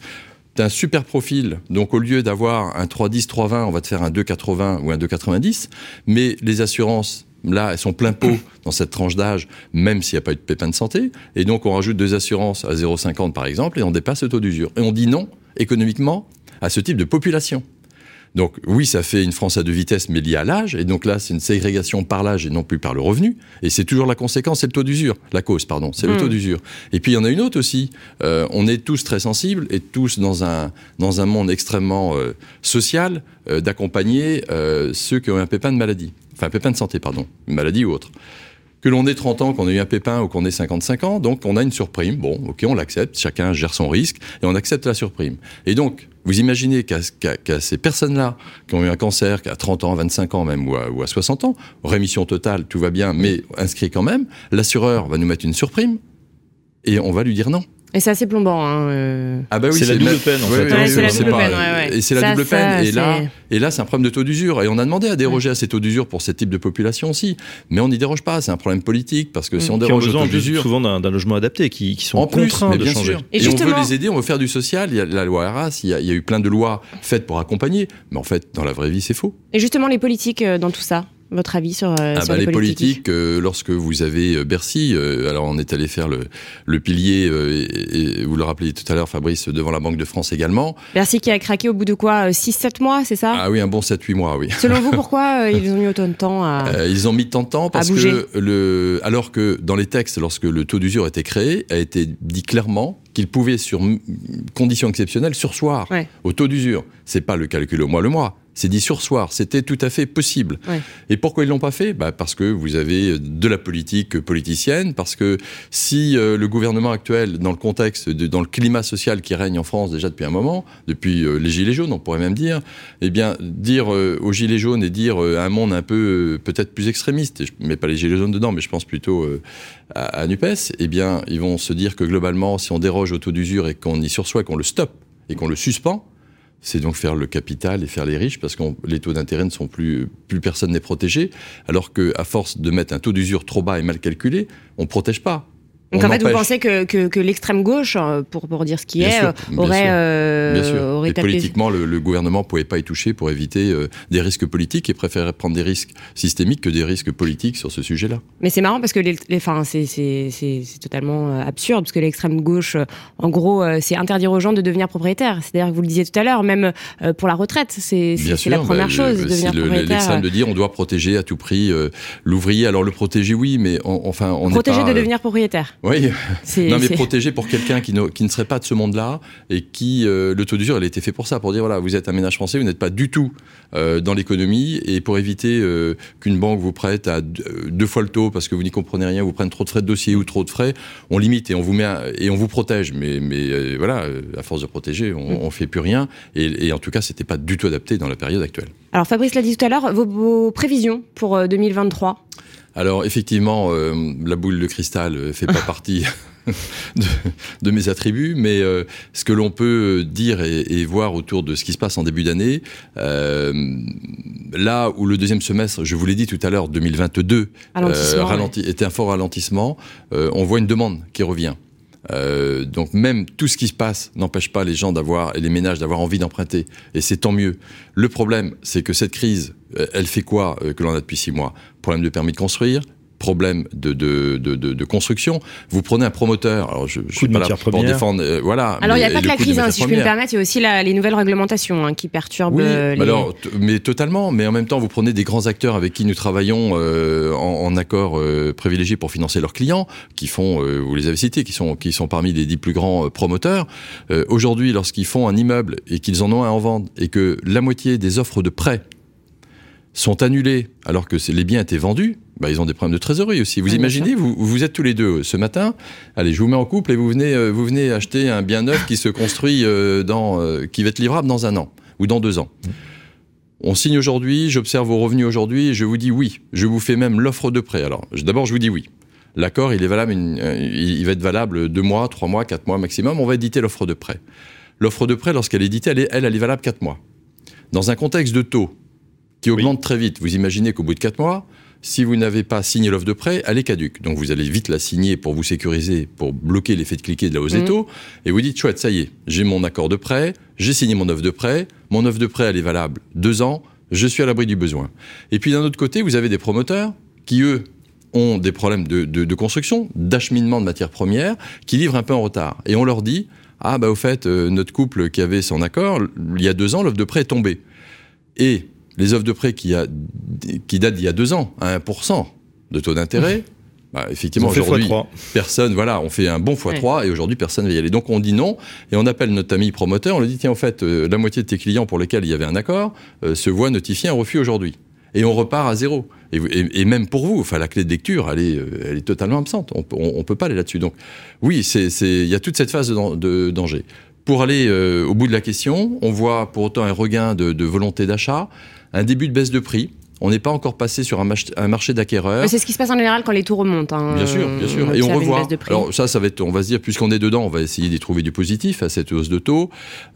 tu as un super profil, donc au lieu d'avoir un 3,10, 3,20, on va te faire un 2,80 ou un 2,90, mais les assurances là, elles sont plein pot dans cette tranche d'âge, même s'il n'y a pas eu de pépin de santé. Et donc, on rajoute deux assurances à 0,50 par exemple, et on dépasse le taux d'usure. Et on dit non, économiquement, à ce type de population. Donc oui, ça fait une France à deux vitesses, mais liée à l'âge. Et donc là, c'est une ségrégation par l'âge et non plus par le revenu. Et c'est toujours la conséquence, c'est le taux d'usure. La cause, pardon, c'est le hmm. taux d'usure. Et puis il y en a une autre aussi. Euh, on est tous très sensibles et tous dans un, dans un monde extrêmement euh, social euh, d'accompagner ceux qui ont un pépin de maladie. Enfin, un pépin de santé, pardon. Une maladie ou autre que l'on ait 30 ans, qu'on ait eu un pépin ou qu'on ait 55 ans, donc on a une surprime. Bon, ok, on l'accepte, chacun gère son risque et on accepte la surprime. Et donc, vous imaginez qu'à ces personnes-là, qui ont eu un cancer, qui a 30 ans, 25 ans même, ou à, ou à 60 ans, rémission totale, tout va bien, mais inscrit quand même, l'assureur va nous mettre une surprime et on va lui dire non. Et c'est assez plombant. Hein, euh. Ah bah oui, c'est la double peine en fait. c'est la double peine, ouais, Et c'est la double peine. Et là, et là, c'est un problème de taux d'usure. Et on a demandé à déroger à ces taux d'usure pour ce type de population aussi. Mais on n'y déroge pas. C'est un problème politique parce que si on déroge au taux d'usure, souvent d'un logement adapté, qui, qui sont en contraints de changer. Et, on veut les aider, on veut faire du social. Il y a la loi Arras, il y a, il y a eu plein de lois faites pour accompagner. Mais en fait, dans la vraie vie, c'est faux. Et justement, les politiques euh, dans tout ça votre avis sur, euh, ah bah, les, politiques, euh, lorsque vous avez euh, Bercy, alors on est allé faire le, le pilier, et, vous le rappelez tout à l'heure, Fabrice, devant la Banque de France également. Bercy qui a craqué au bout de quoi 6-7 mois, c'est ça? Ah oui, un bon 7-8 mois, oui. Selon vous, pourquoi ils ont mis autant de temps à. ils ont mis tant de temps parce que, le, alors que dans les textes, lorsque le taux d'usure a été créé, a été dit clairement qu'il pouvait, sur conditions exceptionnelles, sursoir au taux d'usure. C'est pas le calcul au mois le mois c'est dit sursoir. C'était tout à fait possible. Et pourquoi ils l'ont pas fait? Bah Parce que vous avez de la politique politicienne, parce que si euh, le gouvernement actuel, dans le contexte, de, dans le climat social qui règne en France déjà depuis un moment, depuis euh, les Gilets jaunes, on pourrait même dire, eh bien, dire euh, aux Gilets jaunes et dire à un monde un peu peut-être plus extrémiste, je ne mets pas les Gilets jaunes dedans, mais je pense plutôt à, à, NUPES, eh bien, ils vont se dire que globalement, si on déroge au taux d'usure et qu'on y sursoit, qu'on le stoppe et qu'on le suspend, c'est donc faire le capital et faire les riches parce que les taux d'intérêt ne sont plus, plus personne n'est protégé, alors qu'à force de mettre un taux d'usure trop bas et mal calculé, on ne protège pas. Donc en fait, vous pensez que, que, l'extrême gauche, euh, pour, pour dire ce qui est, euh, aurait, euh, aurait politiquement, le, le, gouvernement ne pouvait pas y toucher pour éviter des risques politiques et préférait prendre des risques systémiques que des risques politiques sur ce sujet-là. Mais c'est marrant parce que les, les c'est totalement absurde parce que l'extrême gauche, en gros, c'est interdire aux gens de devenir propriétaires. C'est-à-dire que vous le disiez tout à l'heure, même pour la retraite, c'est la première bah, chose. devenir propriétaire. L'extrême de dire on doit protéger à tout prix l'ouvrier. Alors le protéger, oui, mais enfin on protéger de devenir propriétaire. Oui, non mais protégé pour quelqu'un qui ne, qui ne serait pas de ce monde-là et qui, euh, le taux d'usure, il a été fait pour ça, pour dire voilà, vous êtes un ménage français, vous n'êtes pas du tout euh, dans l'économie et pour éviter euh, qu'une banque vous prête à deux fois le taux parce que vous n'y comprenez rien, vous prenne trop de frais de dossier ou trop de frais, on limite et on vous met et on vous protège. Mais, mais voilà, à force de protéger, on, mm. on fait plus rien et, et en tout cas, c'était pas du tout adapté dans la période actuelle. Alors Fabrice l'a dit tout à l'heure, vos, vos prévisions pour 2023 Alors effectivement, la boule de cristal fait pas partie de, mes attributs, mais euh, ce que l'on peut dire et, voir autour de ce qui se passe en début d'année, euh, là où le deuxième semestre, je vous l'ai dit tout à l'heure, 2022, euh, était un fort ralentissement, on voit une demande qui revient. Donc même tout ce qui se passe n'empêche pas les gens d'avoir et les ménages d'avoir envie d'emprunter et c'est tant mieux. Le problème, c'est que cette crise, elle fait quoi que l'on a depuis six mois? Problème de permis de construire, problème de, de, de, de, construction. Vous prenez un promoteur, alors je, je suis pas là pour défendre, euh, voilà. Alors il n'y a pas que la crise, hein, si je peux me permettre, il y a aussi la, les nouvelles réglementations hein, qui perturbent. Euh, les... alors, mais totalement. Mais en même temps, vous prenez des grands acteurs avec qui nous travaillons euh, en, en, accord privilégié pour financer leurs clients, qui font, vous les avez cités, qui sont qui sont parmi les dix plus grands promoteurs. Aujourd'hui, lorsqu'ils font un immeuble et qu'ils en ont un en vente et que la moitié des offres de prêt sont annulées alors que les biens étaient vendus, bah, ils ont des problèmes de trésorerie aussi. Vous imaginez, vous, vous êtes tous les deux ce matin, allez, je vous mets en couple et vous venez, euh, vous venez acheter un bien neuf qui se construit euh, dans, euh, qui va être livrable dans un an ou dans deux ans. On signe aujourd'hui, j'observe vos revenus aujourd'hui et je vous dis oui. Je vous fais même l'offre de prêt. Alors, d'abord, je vous dis oui. L'accord, il est valable, il va être valable deux mois, trois mois, quatre mois maximum. On va éditer l'offre de prêt. L'offre de prêt, lorsqu'elle est éditée, elle, est, elle, elle est valable quatre mois. Dans un contexte de taux qui augmente très vite. Vous imaginez qu'au bout de 4 mois, si vous n'avez pas signé l'offre de prêt, elle est caduque. Donc vous allez vite la signer pour vous sécuriser, pour bloquer l'effet de cliquer de la hausse des mmh. taux. Et vous dites, chouette, ça y est, j'ai mon accord de prêt, j'ai signé mon offre de prêt, mon offre de prêt, elle est valable deux ans, je suis à l'abri du besoin. Et puis d'un autre côté, vous avez des promoteurs qui, eux, ont des problèmes de, de, de construction, d'acheminement de matières premières, qui livrent un peu en retard. Et on leur dit, ah bah au fait, euh, notre couple qui avait son accord, il y a deux ans, l'offre de prêt est tombée. Et les offres de prêt qui, a, qui datent d'il y a deux ans, à 1% de taux d'intérêt, bah, effectivement, aujourd'hui, personne, voilà, on fait un bon x3 et aujourd'hui, personne ne va y aller. Donc, on dit non et on appelle notre ami promoteur, on lui dit, tiens, en fait, euh, la moitié de tes clients pour lesquels il y avait un accord euh, se voient notifier un refus aujourd'hui. Et on repart à zéro. Et, même pour vous, enfin, la clé de lecture, elle est, euh, elle est totalement absente. On ne peut pas aller là-dessus. Donc, oui, il y a toute cette phase de, de danger. Pour aller au bout de la question, on voit pour autant un regain de, de volonté d'achat un début de baisse de prix. On n'est pas encore passé sur un, marché d'acquéreurs. C'est ce qui se passe en général quand les taux remontent. Hein. Bien sûr, bien sûr. Et on revoit. Alors ça, ça va être, on va se dire, puisqu'on est dedans, on va essayer d'y trouver du positif à cette hausse de taux.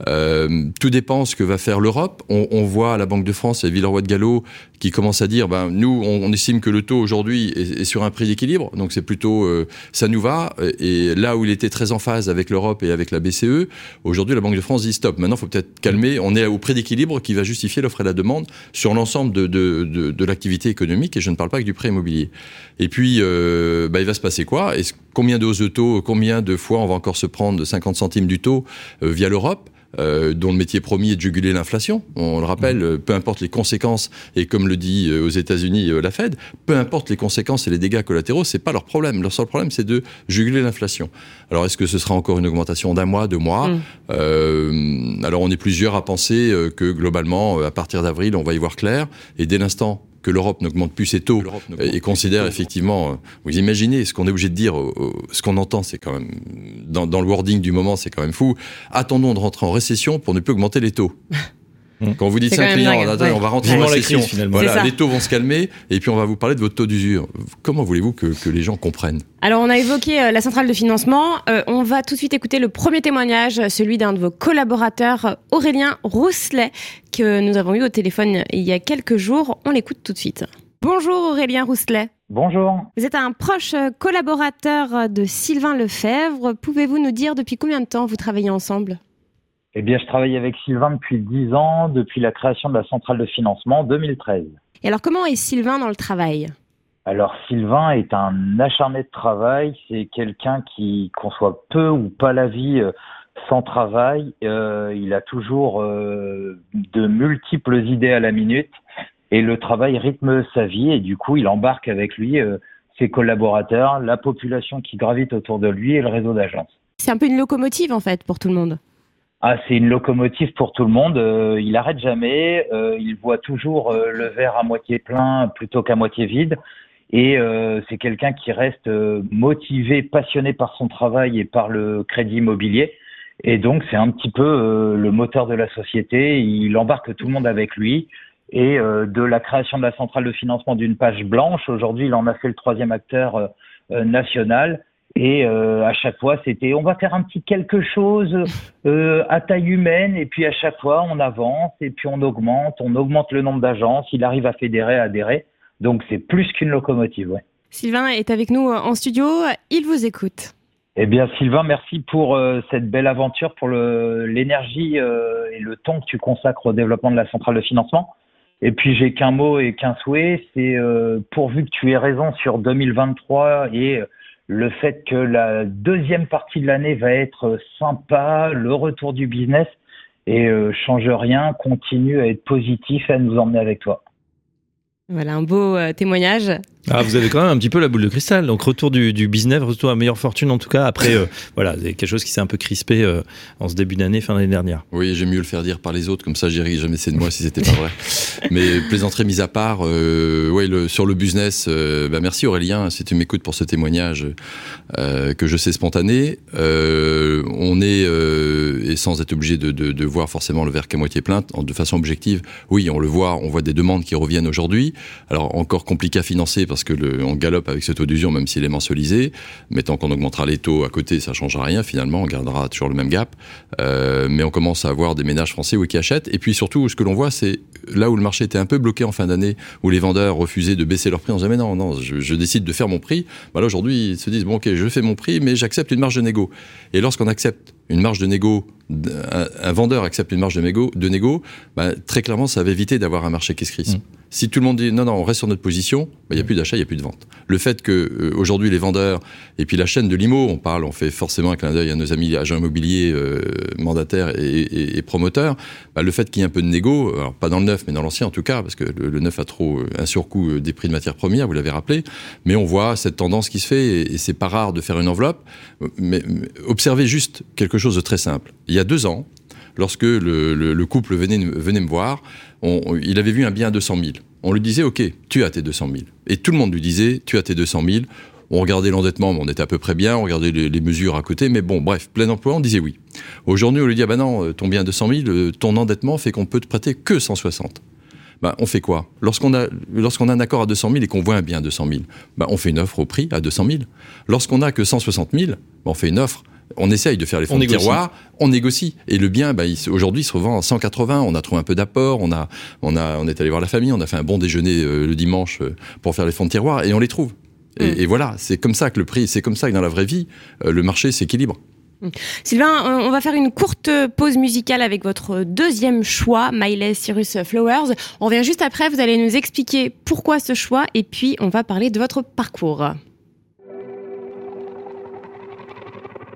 Euh, tout dépend ce que va faire l'Europe. On, voit à la Banque de France et Villeroy de Gallo qui commence à dire, ben nous, on, estime que le taux aujourd'hui est, sur un prix d'équilibre, donc c'est plutôt, euh, ça nous va. Et là où il était très en phase avec l'Europe et avec la BCE, aujourd'hui la Banque de France dit stop. Maintenant, il faut peut-être calmer. On est au prix d'équilibre qui va justifier l'offre et la demande sur l'ensemble de, de de, l'activité économique, et je ne parle pas que du prêt immobilier. Et puis, euh, bah, il va se passer quoi? Et Combien de hausses de taux, combien de fois on va encore se prendre 50 centimes du taux euh, via l'Europe? Euh, dont le métier promis est de juguler l'inflation. On le rappelle, mmh. peu importe les conséquences, et comme le dit aux États-Unis la Fed, peu importe les conséquences et les dégâts collatéraux, c'est pas leur problème. Leur seul problème, c'est de juguler l'inflation. Alors, est-ce que ce sera encore une augmentation d'un mois, deux mois? Mmh. Alors, on est plusieurs à penser que globalement, à partir d'avril, on va y voir clair, et dès l'instant que l'Europe n'augmente plus ses taux et considère effectivement, euh, vous imaginez ce qu'on est obligé de dire, ce qu'on entend, c'est quand même, dans, dans, le wording du moment, c'est quand même fou. Attendons de rentrer en récession pour ne plus augmenter les taux. Mmh. Quand vous dites ça client, on va rentrer en récession. voilà, les taux vont se calmer et puis on va vous parler de votre taux d'usure. Comment voulez-vous que, que, les gens comprennent? Alors, on a évoqué euh, la centrale de financement. Euh, on va tout de suite écouter le premier témoignage, celui d'un de vos collaborateurs, Aurélien Rousselet, que nous avons eu au téléphone il y a quelques jours. On l'écoute tout de suite. Bonjour Aurélien Rousselet. Bonjour. Vous êtes un proche collaborateur de Sylvain Lefebvre. Pouvez-vous nous dire depuis combien de temps vous travaillez ensemble? Eh bien, je travaille avec Sylvain depuis 10 ans, depuis la création de la centrale de financement en 2013. Et alors, comment est Sylvain dans le travail? Alors Sylvain est un acharné de travail, c'est quelqu'un qui conçoit peu ou pas la vie euh, sans travail. Euh, il a toujours euh, de multiples idées à la minute et le travail rythme sa vie et du coup il embarque avec lui ses collaborateurs, la population qui gravite autour de lui et le réseau d'agences. C'est un peu une locomotive en fait pour tout le monde. Ah, c'est une locomotive pour tout le monde. Euh, il arrête jamais. Euh, il voit toujours euh, le verre à moitié plein plutôt qu'à moitié vide. Et c'est quelqu'un qui reste motivé, passionné par son travail et par le crédit immobilier. Et donc, c'est un petit peu le moteur de la société. Il embarque tout le monde avec lui. et de la création de la centrale de financement d'une page blanche. Aujourd'hui, il en a fait le troisième acteur national. Et euh, à chaque fois, c'était on va faire un petit quelque chose euh, à taille humaine, et puis à chaque fois, on avance, et puis on augmente, on augmente le nombre d'agences, il arrive à fédérer, à adhérer. Donc c'est plus qu'une locomotive. Ouais. Sylvain est avec nous en studio, il vous écoute. Eh bien, Sylvain, merci pour euh, cette belle aventure, pour l'énergie euh, et le temps que tu consacres au développement de la centrale de financement. Et puis, j'ai qu'un mot et qu'un souhait, c'est euh, pourvu que tu aies raison sur 2023 et le fait que la deuxième partie de l'année va être sympa, le retour du business, et euh, change rien, continue à être positif et à nous emmener avec toi. Voilà un beau euh, témoignage. Ah, vous avez quand même un petit peu la boule de cristal. Donc retour du, du business, retour à meilleure fortune en tout cas. Après, euh, voilà, quelque chose qui s'est un peu crispé euh, en ce début d'année, fin d'année dernière. Oui, j'aime mieux le faire dire par les autres, comme ça j'irai jamais c'est de moi si c'était pas vrai. Mais plaisanterie mise à part, euh, ouais, le, sur le business, euh, bah merci Aurélien, si tu m'écoutes pour ce témoignage que je sais spontané. on est, et sans être obligé de, de, de, voir forcément le verre qu'à moitié plein, de façon objective, oui, on le voit, on voit des demandes qui reviennent aujourd'hui. Alors encore compliqué à financer parce que on galope avec ce taux d'usure, même s'il est mensualisé. Mais tant qu'on augmentera les taux à côté, ça changera rien. Finalement, on gardera toujours le même gap. Euh, mais on commence à avoir des ménages français qui achètent. Et puis surtout, ce que l'on voit, c'est là où le marché était un peu bloqué en fin d'année, où les vendeurs refusaient de baisser leur prix. On disait mais non, non, je, décide de faire mon prix. Bah là aujourd'hui, ils se disent bon ok, je fais mon prix, mais j'accepte une marge de négo. Et lorsqu'on accepte une marge de négo, un, vendeur accepte une marge de négo, de bah, très clairement, ça va éviter d'avoir un marché qui se crispe. Mmh. Si tout le monde dit non, non, on reste sur notre position, bah, il n'y a plus d'achat, il n'y a plus de vente. Le fait que euh, aujourd'hui les vendeurs et puis la chaîne de l'IMO, on parle, on fait forcément un clin d'œil à nos amis agents immobiliers, euh, mandataires et, et, et promoteurs. Bah, le fait qu'il y ait un peu de négo, alors pas dans le neuf, mais dans l'ancien en tout cas, parce que le, neuf a trop euh, un surcoût euh, des prix de matières premières, vous l'avez rappelé. Mais on voit cette tendance qui se fait et, et c'est pas rare de faire une enveloppe. Mais, mais observez juste quelque chose de très simple. Il y a deux ans, lorsque le, le, le couple venait, venait me voir, il avait vu un bien à 200 000. On lui disait, OK, tu as tes 200 000. Et tout le monde lui disait, tu as tes 200 000. On regardait l'endettement, on était à peu près bien, on regardait les, mesures à côté, mais bon, bref, plein emploi, on disait oui. Aujourd'hui, on lui dit, ah ben non, ton bien à 200 000, ton endettement fait qu'on peut te prêter que 160. Ben, on fait quoi? Lorsqu'on a, a un accord à 200 000 et qu'on voit un bien à 200 000, ben, on fait une offre au prix à 200 000. Lorsqu'on a que 160 000, ben, on fait une offre on essaye de faire les fonds de tiroir, on négocie. Et le bien, bah, aujourd'hui, il se revend à 180. On a trouvé un peu d'apport, on a, on a, on est allé voir la famille, on a fait un bon déjeuner euh, le dimanche euh, pour faire les fonds de tiroir et on les trouve. Et, mmh. et voilà, c'est comme ça que le prix, c'est comme ça que dans la vraie vie, euh, le marché s'équilibre. Sylvain, on va faire une courte pause musicale avec votre deuxième choix, Miley Cyrus Flowers. On revient juste après, vous allez nous expliquer pourquoi ce choix et puis on va parler de votre parcours.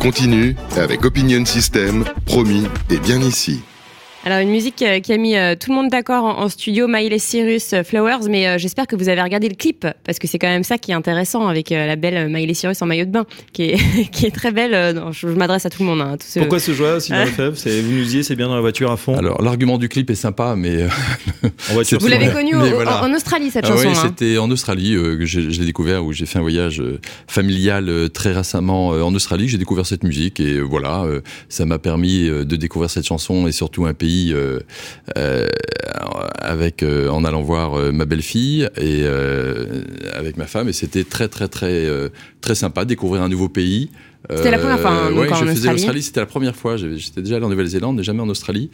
Continue avec Opinion System, promis et bien ici. Alors une musique euh, qui a mis euh, tout le monde d'accord en, en studio, Miley Cyrus, euh, Flowers, mais euh, j'espère que vous avez regardé le clip parce que c'est quand même ça qui est intéressant avec euh, la belle Miley Cyrus en maillot de bain, qui est, qui est très belle. euh, non, je je m'adresse à tout le monde. Hein, à tous ceux- Pourquoi ce choix, Sylvain Lefebvre C'est vous nous disiez, c'est bien dans la voiture à fond. Alors, l'argument du clip est sympa, mais. euh, en voiture, Vous c'est l'avez connu Mais au- voilà. en, Australie cette Ah chanson. oui, hein. c'était en Australie euh, que je l'ai découvert, où j'ai fait un voyage euh, familial euh, très récemment euh, en Australie. J'ai découvert cette musique et euh, voilà, euh, ça m'a permis euh, de découvrir cette chanson et surtout un pays euh, euh, avec euh, en allant voir euh, ma belle-fille et euh, avec ma femme et c'était très très très euh, très sympa découvrir un nouveau pays. C'était la première fois, hein, ouais, en je faisais Australie. l'Australie, c'était la première fois. J'étais déjà allé en Nouvelle-Zélande, mais jamais en Australie.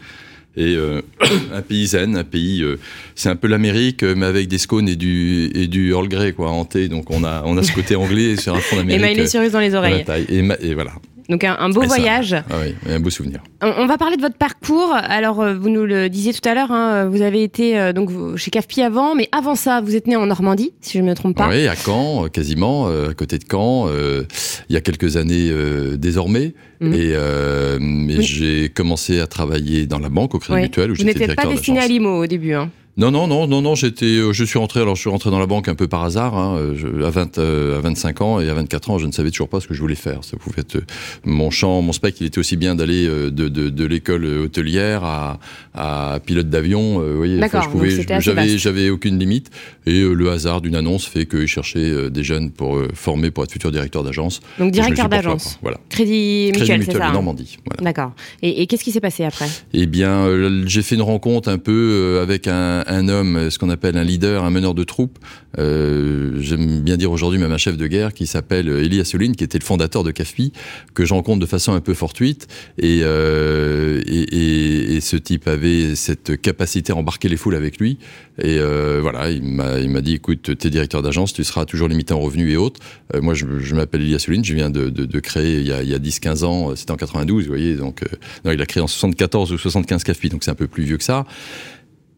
Et euh, un pays zen, un pays, euh, c'est un peu l'Amérique, euh, mais avec des scones et du et du Earl Grey quoi, hanté. Donc on a on a ce côté anglais sur un fond Et d'Amérique. Miley euh, Cyrus dans les oreilles. Et, et voilà. Donc un, un beau ça. voyage. Ah oui, un beau souvenir. On, on va parler de votre parcours. Alors, euh, vous nous le disiez tout à l'heure, hein, vous avez été euh, donc vous- chez CAFPI avant, mais avant ça, vous êtes né en Normandie, si je ne me trompe pas. Oui, à Caen, euh, quasiment, euh, à côté de Caen, euh, il y a quelques années euh, désormais. Mhm. Et euh, mais Oui. j'ai commencé à travailler dans la banque au Crédit. Mutuel où Vous j'étais n'étiez pas directeur destiné à l'IMO au début. Hein. Non, non, non, non, non, j'étais, euh, je suis rentré, alors je suis rentré dans la banque un peu par hasard, hein, euh, je- à, 20, euh, à 25 ans et à 24 ans, je ne savais toujours pas ce que je voulais faire. Ça pouvait être euh, mon champ, mon spec, il était aussi bien d'aller de, de, de l'école hôtelière à, à pilote d'avion. euh, vous voyez, je pouvais, j'avais, j'avais aucune limite. Et euh, le hasard d'une annonce fait qu'ils cherchaient euh, des jeunes pour euh, former pour être futur directeur d'agence. Donc directeur d'agence. Voilà. Crédit Mutuel, c'est ça. de hein Normandie. Voilà. D'accord. Et, et qu'est-ce qui s'est passé après? Eh bien, j'ai fait une rencontre un peu avec un, un homme, ce qu'on appelle un leader, un meneur de troupe. Euh, J'aime bien dire aujourd'hui même un chef de guerre qui s'appelle Elie Assouline, qui était le fondateur de CAFPI, que je rencontre de façon un peu fortuite. Et, euh, et, et- et ce type avait cette capacité à embarquer les foules avec lui. Et euh, voilà, il m'a il m'a dit, écoute, t'es directeur d'agence, tu seras toujours limité en revenus et autres. Euh, moi, je, je m'appelle Elie Assouline, je viens de, de, de créer il y a, il y a 10-15 ans, c'était en 92, vous voyez, donc euh, non, il a créé en 74 ou 75 CAFPI, donc c'est un peu plus vieux que ça.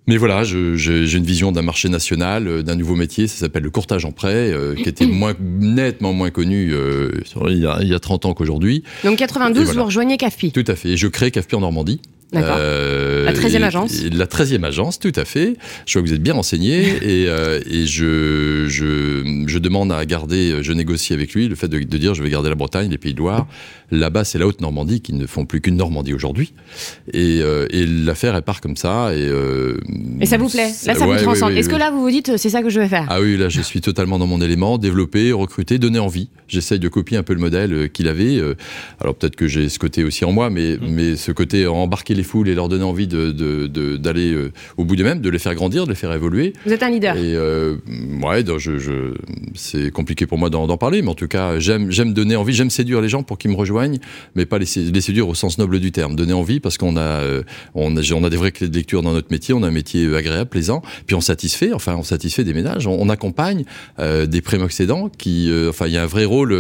Mais voilà, j'ai une vision d'un marché national, euh, d'un nouveau métier, ça s'appelle le courtage en prêt, euh, qui était moins, nettement moins connu euh, il, y a, il y a 30 ans qu'aujourd'hui. Donc 92, Et voilà. vous rejoignez CAFPI. Tout à fait. Et je crée CAFPI en Normandie. D'accord. Euh, La 13e et- agence. et La 13e agence, tout à fait. Je vois que vous êtes bien renseigné et, euh, et je, je, je demande à garder, je négocie avec lui le fait de, de dire je vais garder la Bretagne, les Pays de Loire. Là-bas, c'est la Haute-Normandie qui ne font plus qu'une Normandie aujourd'hui. Et, euh, et l'affaire, elle part comme ça. Et, euh, Et ça vous plaît Là, ça Ouais, vous transcende. Est-ce que là, vous vous dites, c'est ça que je vais faire? Ah oui, là, je suis totalement dans mon élément, développer, recruter, donner envie. J'essaye de copier un peu le modèle qu'il avait. Alors peut-être que j'ai ce côté aussi en moi, mais, Mmh. mais ce côté embarquer les foules et leur donner envie de- de- de- d'aller euh, au bout d'eux-mêmes, de les faire grandir, de les faire évoluer. Vous êtes un leader. Et euh, ouais, donc je, je- c'est compliqué pour moi d'en parler, mais en tout cas, j'aime donner envie, j'aime séduire les gens pour qu'ils me rejoignent, mais pas les, sé- les séduire au sens noble du terme. Donner envie parce qu'on a, euh, on a, on a des vraies clés de lecture dans notre métier, on a un métier agréable, plaisant, puis on satisfait, enfin, on satisfait des ménages, on, on accompagne euh, des primo-accédants qui, euh, enfin, il y a un vrai rôle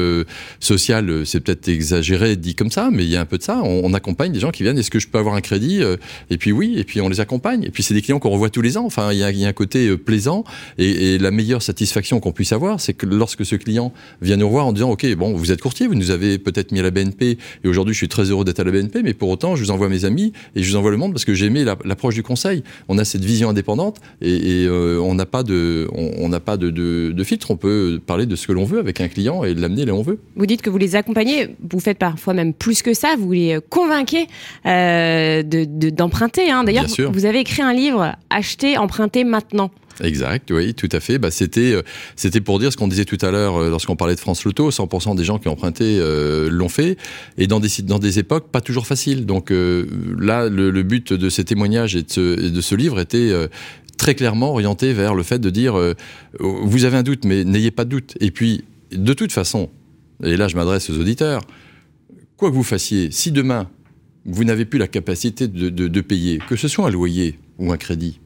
social, c'est peut-être exagéré dit comme ça, mais il y a un peu de ça. On, on accompagne des gens qui viennent. Est-ce que je peux avoir un crédit Euh, Et puis oui, et puis on les accompagne. Et puis c'est des clients qu'on revoit tous les ans. Enfin, il y a, un côté euh, plaisant et, la meilleure satisfaction qu'on puisse avoir, c'est que lorsque ce client vient nous revoir en disant, ok, bon, vous êtes courtier, vous nous avez peut-être mis à la BNP et aujourd'hui je suis très heureux d'être à la BNP, mais pour autant je vous envoie mes amis et je vous envoie le monde parce que j'ai aimé la- l'approche du conseil. On a cette vision indépendante et, euh, on n'a pas de, filtre. On peut parler de ce que l'on veut avec un client et l'amener là où on veut. Vous dites que vous les accompagnez, vous faites parfois même plus que ça, vous les convainquez de- de- d'emprunter. hein. D'ailleurs, vous avez écrit un livre, Acheter, emprunter maintenant. Exact, oui, tout à fait. Bah, c'était, euh, c'était pour dire ce qu'on disait tout à l'heure euh, lorsqu'on parlait de France Loto. 100% des gens qui ont emprunté euh, l'ont fait, et dans des dans des époques pas toujours faciles. Donc euh, là, le, le but de ces témoignages et de ce, et de ce livre était euh, très clairement orienté vers le fait de dire vous avez un doute, mais n'ayez pas de doute. Et puis, de toute façon, et là je m'adresse aux auditeurs, quoi que vous fassiez, si demain vous n'avez plus la capacité de, de, payer, que ce soit un loyer ou un crédit,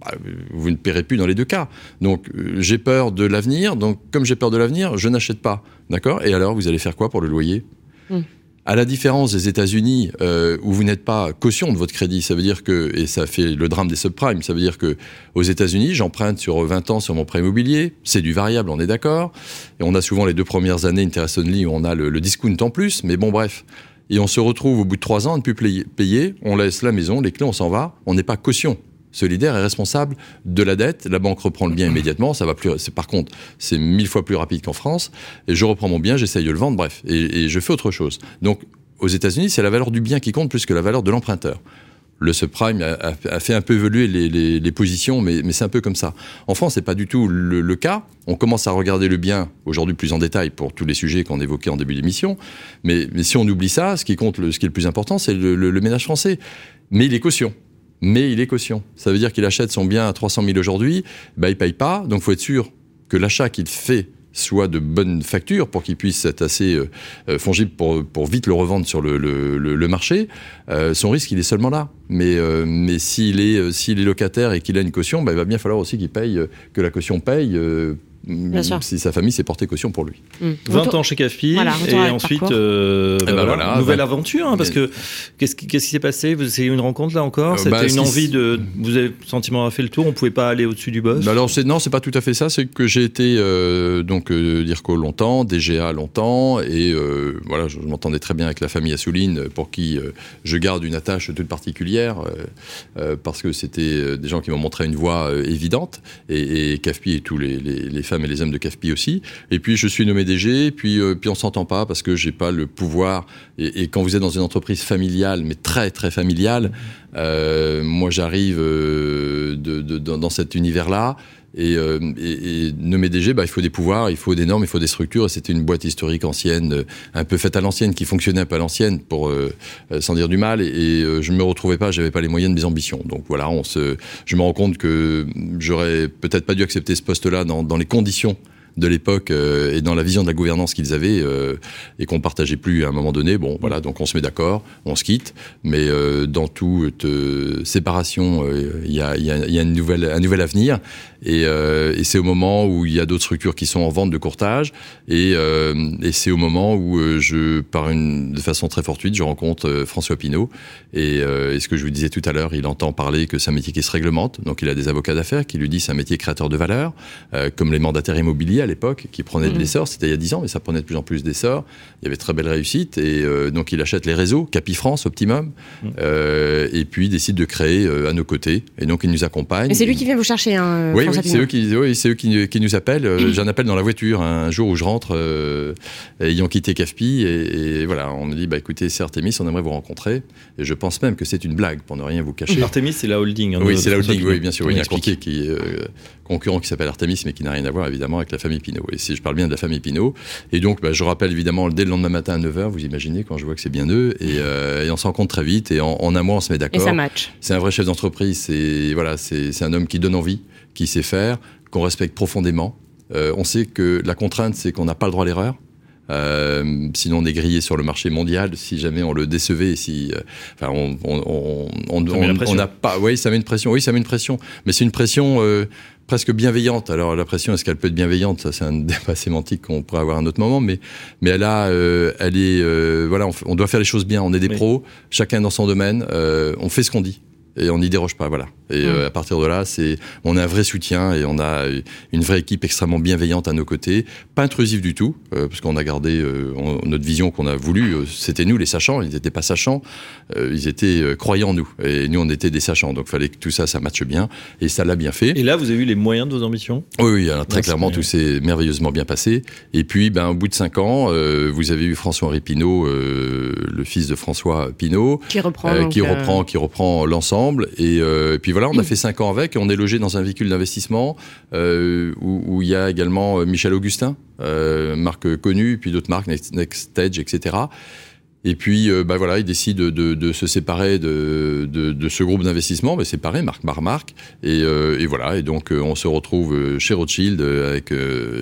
bah, vous ne paierez plus dans les deux cas. Donc j'ai peur de l'avenir, donc comme j'ai peur de l'avenir, je n'achète pas. D'accord? Et alors, vous allez faire quoi pour le loyer? Hmm. À la différence des États-Unis, euh, où vous n'êtes pas caution de votre crédit, ça veut dire que, et ça fait le drame des subprimes, ça veut dire que aux États-Unis, j'emprunte sur 20 ans sur mon prêt immobilier, c'est du variable, on est d'accord, et on a souvent les deux premières années interest only où on a le, le discount en plus, mais bon, bref. Et on se retrouve au bout de trois ans à ne plus payer, on laisse la maison, les clés, on s'en va, on n'est pas caution solidaire est responsable de la dette. La banque reprend le bien immédiatement. Ça va plus. Par contre, c'est mille fois plus rapide qu'en France. Et je reprends mon bien, j'essaye de le vendre, bref, et, je fais autre chose. Donc, aux États-Unis, c'est la valeur du bien qui compte plus que la valeur de l'emprunteur. Le subprime a, fait un peu évoluer les, positions, mais, c'est un peu comme ça. En France, c'est pas du tout le, cas. On commence à regarder le bien aujourd'hui plus en détail pour tous les sujets qu'on évoquait en début d'émission. Mais, si on oublie ça, ce qui compte, ce qui est le plus important, c'est le, le ménage français. Mais il est caution mais il est caution. Ça veut dire qu'il achète son bien à 300 000 aujourd'hui, bah, il paye pas, donc il faut être sûr que l'achat qu'il fait soit de bonne facture pour qu'il puisse être assez euh, euh, fongible pour, pour, vite le revendre sur le, le, marché, euh, son risque il est seulement là. Mais, mais s'il est, est locataire et qu'il a une caution, bah, il va bien falloir aussi qu'il paye, que la caution paye si sa famille s'est portée caution pour lui. 20 mmh. ans chez CAFPI et ensuite euh, bah, bah, nouvelle aventure hein, parce que qu'est-ce qui s'est passé? Vous essayez une rencontre là encore? Euh, C'était bah, une envie de vous avez le sentiment d'avoir fait le tour On pouvait pas aller au-dessus du boss Alors c'est non, c'est pas tout à fait ça. C'est que j'ai été euh, donc DIRCO longtemps, DGA longtemps et voilà, je, m'entendais très bien avec la famille Assouline pour qui je garde une attache toute particulière parce que c'était des gens qui m'ont montré une voie évidente et, et CAFPI et tous les, les, les femmes et les hommes de CAFPI aussi. Et puis je suis nommé DG, puis, euh, puis on s'entend pas parce que j'ai pas le pouvoir. Et, quand vous êtes dans une entreprise familiale, mais très très familiale, euh, moi j'arrive euh, dans cet univers-là. Et, et, nommé DG, bah, il faut des pouvoirs, il faut des normes, il faut des structures. Et c'était une boîte historique ancienne, un peu faite à l'ancienne, qui fonctionnait un peu à l'ancienne, pour sans dire du mal. Et, je me retrouvais pas, j'avais pas les moyens de mes ambitions. Donc voilà, on se, je me rends compte que j'aurais peut-être pas dû accepter ce poste-là dans, dans les conditions de l'époque euh, et dans la vision de la gouvernance qu'ils avaient euh, et qu'on partageait plus à un moment donné. Bon, voilà, donc on se met d'accord, on se quitte, mais euh, dans toute séparation, il y a, y, a, y, a, une nouvelle, un nouvel avenir et, et c'est au moment où il y a d'autres structures qui sont en vente de courtage et, et c'est au moment où je, par une de façon très fortuite, je rencontre François Pinault et, et, ce que je vous disais tout à l'heure, il entend parler que c'est un métier qui se réglemente, donc il a des avocats d'affaires qui lui disent c'est un métier créateur de valeur, comme les mandataires immobiliers l'époque qui prenait de mmh. l'essor. C'était il y a 10 ans, mais ça prenait de plus en plus d'essor. Il y avait très belle réussite. Et euh, donc, il achète les réseaux, Capi France, Optimum, mmh. euh, et puis décide de créer euh, à nos côtés. Et donc, il nous accompagne. Et c'est lui qui vient vous chercher, hein, Oui, c'est eux, qui, oui, eux qui, qui, nous appellent. Mmh. J'en appelle dans la voiture un jour où je rentre, ayant quitté CAFPI. Et, voilà, on me dit bah, écoutez, c'est Artemis, on aimerait vous rencontrer. Et je pense même que c'est une blague, pour ne rien vous cacher. Artemis, c'est la holding. Hein, oui, c'est la holding, oui, bien sûr. il y a un courtier qui concurrent qui s'appelle Artemis, mais qui n'a rien à voir évidemment avec la famille Pinot. Et si je parle bien de la famille Pinot, et donc bah, je rappelle évidemment dès le lendemain matin à 9h, vous imaginez quand je vois que c'est bien eux, et, euh, on se rencontre très vite, et en, un mois on se met d'accord. Et ça match. C'est un vrai chef d'entreprise, c'est voilà, c'est un homme qui donne envie, qui sait faire, qu'on respecte profondément. Euh, on sait que la contrainte, c'est qu'on n'a pas le droit à l'erreur. Euh, sinon, on est grillé sur le marché mondial si jamais on le décevait. Si, euh, enfin, on, on, on n'a pas. Oui, ça met une pression. Oui, ça met une pression. Mais c'est une pression euh, presque bienveillante. Alors la pression, est-ce qu'elle peut être bienveillante? Ça, c'est un débat sémantique qu'on pourrait avoir à un autre moment. Mais, mais elle a, elle est, voilà, on, doit faire les choses bien. On est des pros, chacun dans son domaine. On fait ce qu'on dit et on n'y déroge pas, voilà. Et mmh. à partir de là, c'est, on a un vrai soutien et on a une vraie équipe extrêmement bienveillante à nos côtés, pas intrusive du tout, parce qu'on a gardé notre vision qu'on a voulu. c'était nous les sachants, ils n'étaient pas sachants, ils étaient croyants nous, et nous on était des sachants. Donc il fallait que tout ça, ça matche bien, et ça l'a bien fait. Et là, vous avez eu les moyens de vos ambitions? Oui, oui, alors, très clairement, tout s'est merveilleusement bien passé. Et puis, ben, au bout de cinq ans, vous avez eu François-Henri Pinault, le fils de François Pinault, qui reprend, qui reprend, qui reprend l'ensemble euh, et, puis voilà, on a fait cinq ans avec et on est logé dans un véhicule d'investissement euh, où, il y a également euh, Michel Augustin, marque connue, puis d'autres marques, Next, Stage, etc. Et puis, bah voilà, il décide de, se séparer de, de, ce groupe d'investissement, mais séparé, marque par marque. Et, et, voilà, et donc on se retrouve chez Rothschild avec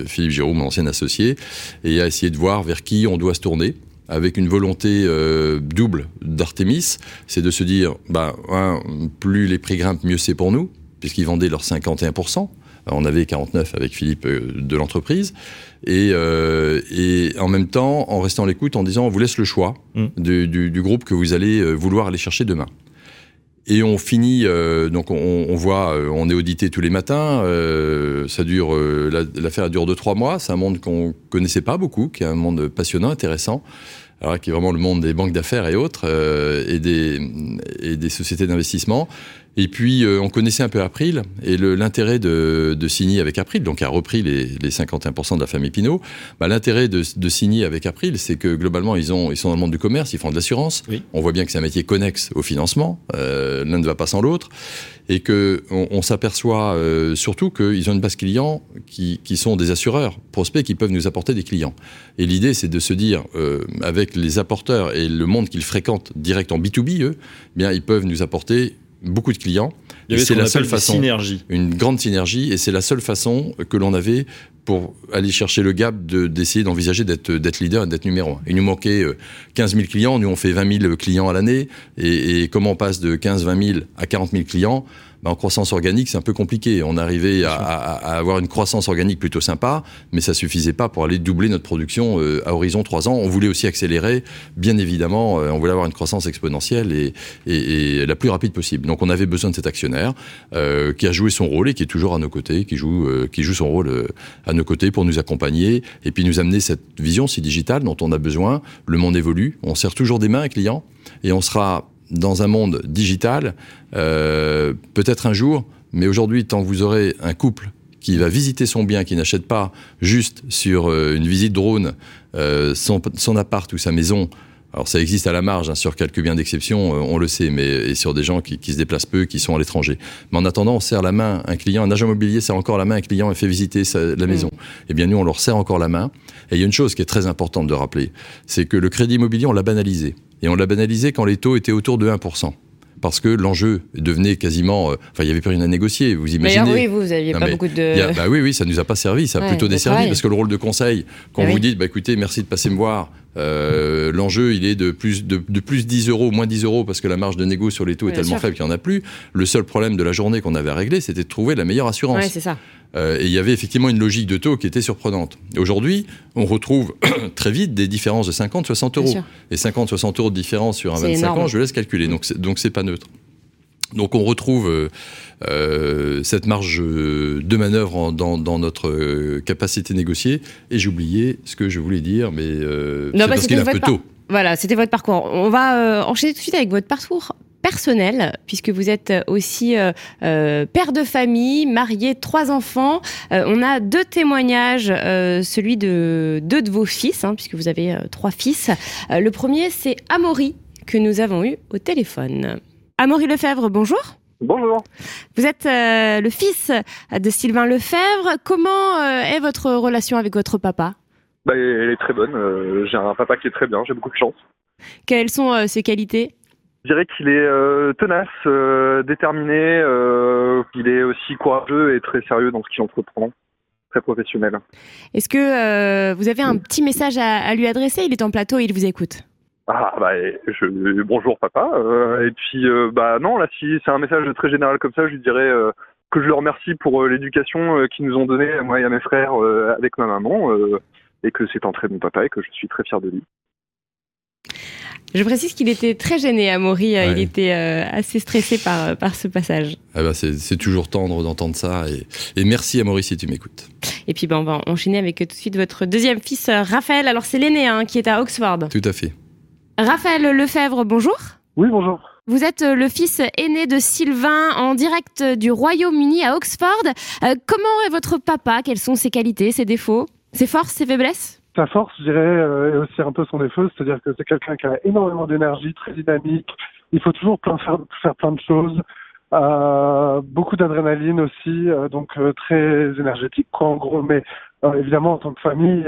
Philippe Giroud, mon ancien associé, et à essayer de voir vers qui on doit se tourner avec une volonté euh, double d'Artemis, c'est de se dire, bah, plus les prix grimpent, mieux c'est pour nous, puisqu'ils vendaient leurs 51%. On avait 49 avec Philippe euh, de l'entreprise. Et, euh, et, en même temps, en restant à l'écoute, en disant, on vous laisse le choix mmh. du, du, du, groupe que vous allez vouloir aller chercher demain. Et on finit, euh, donc on, on, voit, euh, on est audité tous les matins. Euh, ça dure, l'affaire dure deux trois mois. C'est un monde qu'on connaissait pas beaucoup, qui est un monde passionnant, intéressant. Alors, qui est vraiment le monde des banques d'affaires et autres, et, des, et des sociétés d'investissement. Et puis, euh, on connaissait un peu April et l'intérêt de, de, signer avec April, donc a repris les, les 51% de la famille Pinot. Bah, l'intérêt de, de, signer avec April, c'est que globalement, ils, ont, ils sont dans le monde du commerce, ils font de l'assurance. On voit bien que c'est un métier connexe au financement. Euh, L'un ne va pas sans l'autre. Et que on, on s'aperçoit euh, surtout qu'ils ont une base client qui, qui, sont des assureurs, prospects qui peuvent nous apporter des clients. Et l'idée, c'est de se dire, euh, avec les apporteurs et le monde qu'ils fréquentent direct en B2B, eux, eh bien, ils peuvent nous apporter beaucoup de clients. C'est la seule façon, synergie. une grande synergie, et c'est la seule façon que l'on avait pour aller chercher le gap d'essayer d'envisager d'être d'être leader et d'être numéro un. Il nous manquait 15 euh, 000 clients, nous on fait 20 000 clients à l'année, et, et comment on passe de 15 20 000 à 40 000 clients en croissance organique, c'est un peu compliqué. On arrivait à, à, avoir une croissance organique plutôt sympa, mais ça suffisait pas pour aller doubler notre production euh, à horizon 3 ans. On voulait aussi accélérer, bien évidemment, euh, on voulait avoir une croissance exponentielle et, et, et, la plus rapide possible. Donc on avait besoin de cet actionnaire euh, qui a joué son rôle et qui est toujours à nos côtés, qui joue, qui joue son rôle à nos côtés pour nous accompagner et puis nous amener cette vision si digitale dont on a besoin. Le monde évolue, on sert toujours des mains à clients et on sera dans un monde digital, euh, peut-être un jour, mais aujourd'hui, tant que vous aurez un couple qui va visiter son bien, qui n'achète pas juste sur euh, une visite drone euh, son, son, appart ou sa maison, alors ça existe à la marge, hein, sur quelques biens d'exception, euh, on le sait, mais et sur des gens qui, qui, se déplacent peu, qui sont à l'étranger. Mais en attendant, on serre la main un client, un agent immobilier serre encore la main un client et fait visiter sa, la maison. Mmh. Eh bien nous, on leur serre encore la main. Et il y a une chose qui est très importante de rappeler, c'est que le crédit immobilier, on l'a banalisé. Et on l'a banalisé quand les taux étaient autour de 1% parce que l'enjeu devenait quasiment. Euh, enfin, il n'y avait plus rien à négocier. Vous imaginez Mais oui, vous, vous n'aviez pas beaucoup de. A, bah oui, oui, ça ne nous a pas servi. Ça a ouais, plutôt desservi parce que le rôle de conseil, quand bah vous oui. dites, bah écoutez, merci de passer me voir. Euh, L'enjeu, il est de plus, de, de, plus 10 euros, moins 10 euros, parce que la marge de négo sur les taux est tellement sûr. faible qu'il n'y en a plus. Le seul problème de la journée qu'on avait à régler, c'était de trouver la meilleure assurance. Ouais, c'est ça. Euh, et il y avait effectivement une logique de taux qui était surprenante. Aujourd'hui, on retrouve très vite des différences de 50, 60 euros. Et 50, 60 euros de différence sur un 25 énorme. ans, je laisse calculer. Donc, donc c'est pas neutre. Donc on retrouve euh, euh, cette marge de manœuvre en, dans, dans, notre capacité négociée. Et j'ai oublié ce que je voulais dire, mais euh, c'est parce qu'il est un peu tôt. Voilà, c'était votre parcours. On va enchaîner tout de suite avec votre parcours personnel, puisque vous êtes aussi euh, euh, père de famille, marié, trois enfants. Euh, on a deux témoignages, celui de deux de vos fils, hein, puisque vous avez trois fils. le premier, c'est Amaury, que nous avons eu au téléphone. Amaury Lefebvre, bonjour. Bonjour. Vous êtes euh, le fils de Sylvain Lefebvre. Comment euh, est votre relation avec votre papa? Bah, Elle est très bonne. Euh, j'ai un papa qui est très bien. J'ai beaucoup de chance. Quelles sont ses qualités? Je dirais qu'il est euh, tenace, déterminé. il est aussi courageux et très sérieux dans ce qu'il entreprend. Très professionnel. Est-ce que vous avez un petit message à, à lui adresser? Il est en plateau, il vous écoute. Ah bah je, bonjour papa euh, et puis euh, bah non là si c'est un message très général comme ça je lui dirais euh, que je le remercie pour euh, l'éducation qu'ils nous ont donnée moi et à mes frères avec ma maman et que c'est un très bon papa et que je suis très fier de lui. Je précise qu'il était très gêné à Maury, ouais. il était assez stressé par, par ce passage. Ah bah c'est toujours tendre d'entendre ça et, et, merci à Maury si tu m'écoutes. Et puis bah, on va enchaîner avec tout de suite votre deuxième fils Raphaël. Alors c'est l'aîné hein, qui est à Oxford. Tout à fait. Raphaël Lefebvre, bonjour. Oui, bonjour. Vous êtes le fils aîné de Sylvain en direct du Royaume-Uni à Oxford. Euh, comment est votre papa? Quelles sont ses qualités, ses défauts, ses forces, ses faiblesses? Sa force, je dirais, euh, est aussi un peu son défaut, c'est-à-dire que c'est quelqu'un qui a énormément d'énergie, très dynamique. Il faut toujours faire, plein de choses. Euh, beaucoup d'adrénaline aussi, euh, donc euh, très énergétique, quoi, en gros. Mais évidemment, en tant que famille,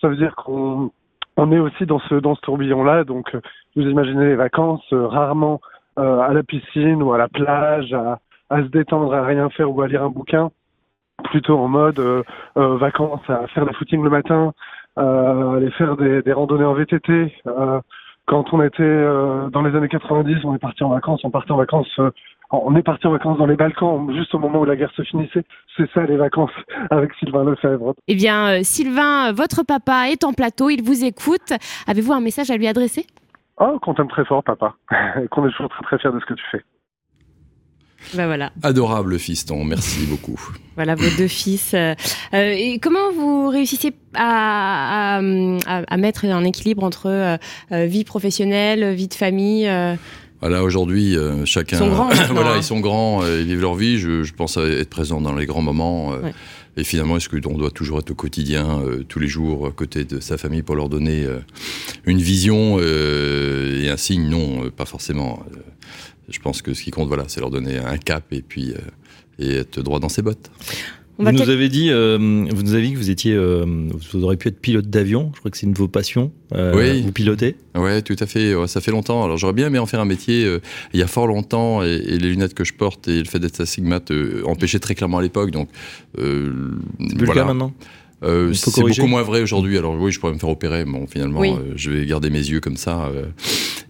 ça veut dire qu'on on est aussi dans ce tourbillon-là. Donc, vous imaginez les vacances rarement à la piscine ou à la plage, à, se détendre, à rien faire ou à lire un bouquin plutôt en mode euh, euh, vacances, à faire la footing le matin, euh, aller faire des, des, randonnées en VTT. quand on était dans les années 90, on est parti en vacances, on partait en vacances on est parti en vacances dans les Balkans juste au moment où la guerre se finissait. C'est ça les vacances avec Sylvain Lefebvre. Eh bien, Sylvain, votre papa est en plateau, il vous écoute. Avez-vous un message à lui adresser? Oh, qu'on t'aime très fort, papa. qu'on est toujours très très fiers de ce que tu fais. Ben voilà. Adorable fiston, merci beaucoup. Voilà vos deux fils. Euh, et comment vous réussissez à, à, mettre un équilibre entre euh, vie professionnelle, vie de famille voilà, aujourd'hui, chacun. Ils sont grands. voilà, hein. ils sont grands, ils vivent leur vie. Je, je, pense à être présent dans les grands moments. Et finalement, est-ce qu'on doit toujours être au quotidien, tous les jours, à côté de sa famille pour leur donner une vision et un signe? Non, pas forcément je pense que ce qui compte, voilà, c'est leur donner un cap et puis euh, et être droit dans ses bottes. vous nous avez dit, euh, vous nous avez dit que vous étiez, euh, vous auriez pu être pilote d'avion. Je crois que c'est une de vos passions. oui. Vous pilotez. Ouais, tout à fait. ça fait longtemps. Alors j'aurais bien aimé en faire un métier. il y a fort longtemps, et, les lunettes que je porte et le fait d'être astigmate empêchaient très clairement à l'époque. Donc, c'est plus le cas maintenant. Euh, c'est beaucoup moins vrai aujourd'hui. Alors oui, je pourrais me faire opérer. Bon, finalement, euh, je vais garder mes yeux comme ça. Euh.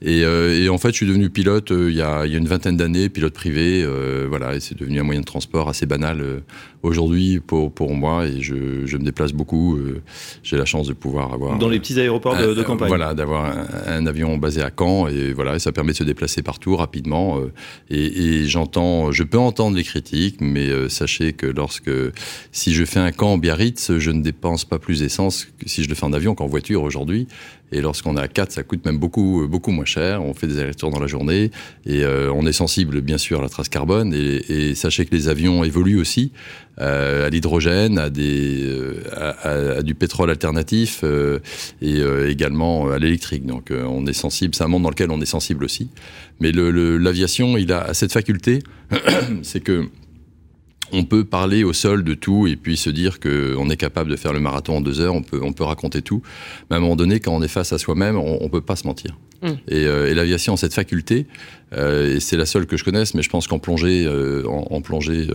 Et, et, en fait, je suis devenu pilote il y, a, il, y a, une vingtaine d'années, pilote privé. voilà, et c'est devenu un moyen de transport assez banal aujourd'hui pour, pour moi. Et je, je me déplace beaucoup. J'ai la chance de pouvoir avoir dans les petits aéroports de, de campagne. voilà, d'avoir un, avion basé à Caen et voilà, et ça permet de se déplacer partout rapidement. et, et j'entends, je peux entendre les critiques, mais sachez que lorsque si je fais un camp Biarritz, je ne dépense pas plus d'essence si je le fais en avion qu'en voiture aujourd'hui. Et lorsqu'on est à 4, ça coûte même beaucoup, beaucoup moins cher. On fait des allers-retours dans la journée et euh, on est sensible, bien sûr, à la trace carbone. Et, sachez que les avions évoluent aussi euh, à l'hydrogène, à, des, euh, à, du pétrole alternatif euh, et euh, également à l'électrique. Donc on est sensible, c'est un monde dans lequel on est sensible aussi. Mais l'aviation, il a cette faculté, c'est que on peut parler au sol de tout et puis se dire qu'on est capable de faire le marathon en deux heures, on peut, on peut raconter tout. Mais à un moment donné, quand on est face à soi-même, on ne peut pas se mentir. Mmh. Et, euh, et l'aviation a cette faculté, euh, et c'est la seule que je connaisse, mais je pense qu'en plongée, euh, en, en, plongée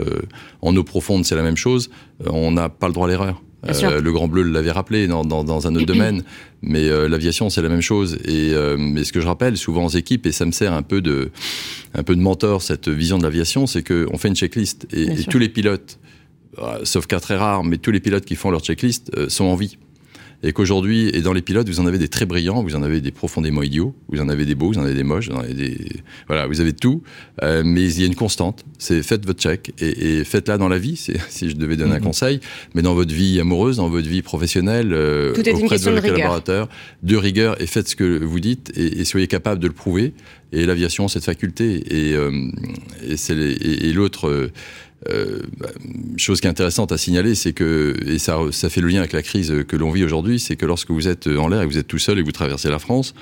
en eau profonde, c'est la même chose. On n'a pas le droit à l'erreur. Euh, le Grand Bleu l'avait rappelé dans, dans, dans, un autre domaine, mais euh, l'aviation c'est la même chose. Et euh, mais ce que je rappelle souvent aux équipes et ça me sert un peu de un peu de mentor cette vision de l'aviation, c'est que on fait une checklist. Et, et tous les pilotes, sauf cas très rares, mais tous les pilotes qui font leur checklist sont en vie et qu'aujourd'hui, et dans les pilotes, vous en avez des très brillants, vous en avez des profondément idiots, vous en avez des beaux, vous en avez des moches, vous en avez des... Voilà, vous avez tout, euh, mais il y a une constante, c'est faites votre check, et, et faites-la dans la vie, si je devais donner un conseil, mais dans votre vie amoureuse, dans votre vie professionnelle, euh, Tout est auprès une question de vos de collaborateurs, de rigueur, et faites ce que vous dites, et, et soyez capable de le prouver, et l'aviation, cette faculté, et, euh, et, l'autre... Euh, chose qui est intéressante à signaler, c'est que, et ça, ça fait le lien avec la crise que l'on vit aujourd'hui, c'est que lorsque vous êtes en l'air et vous êtes tout seul et que vous traversez la France,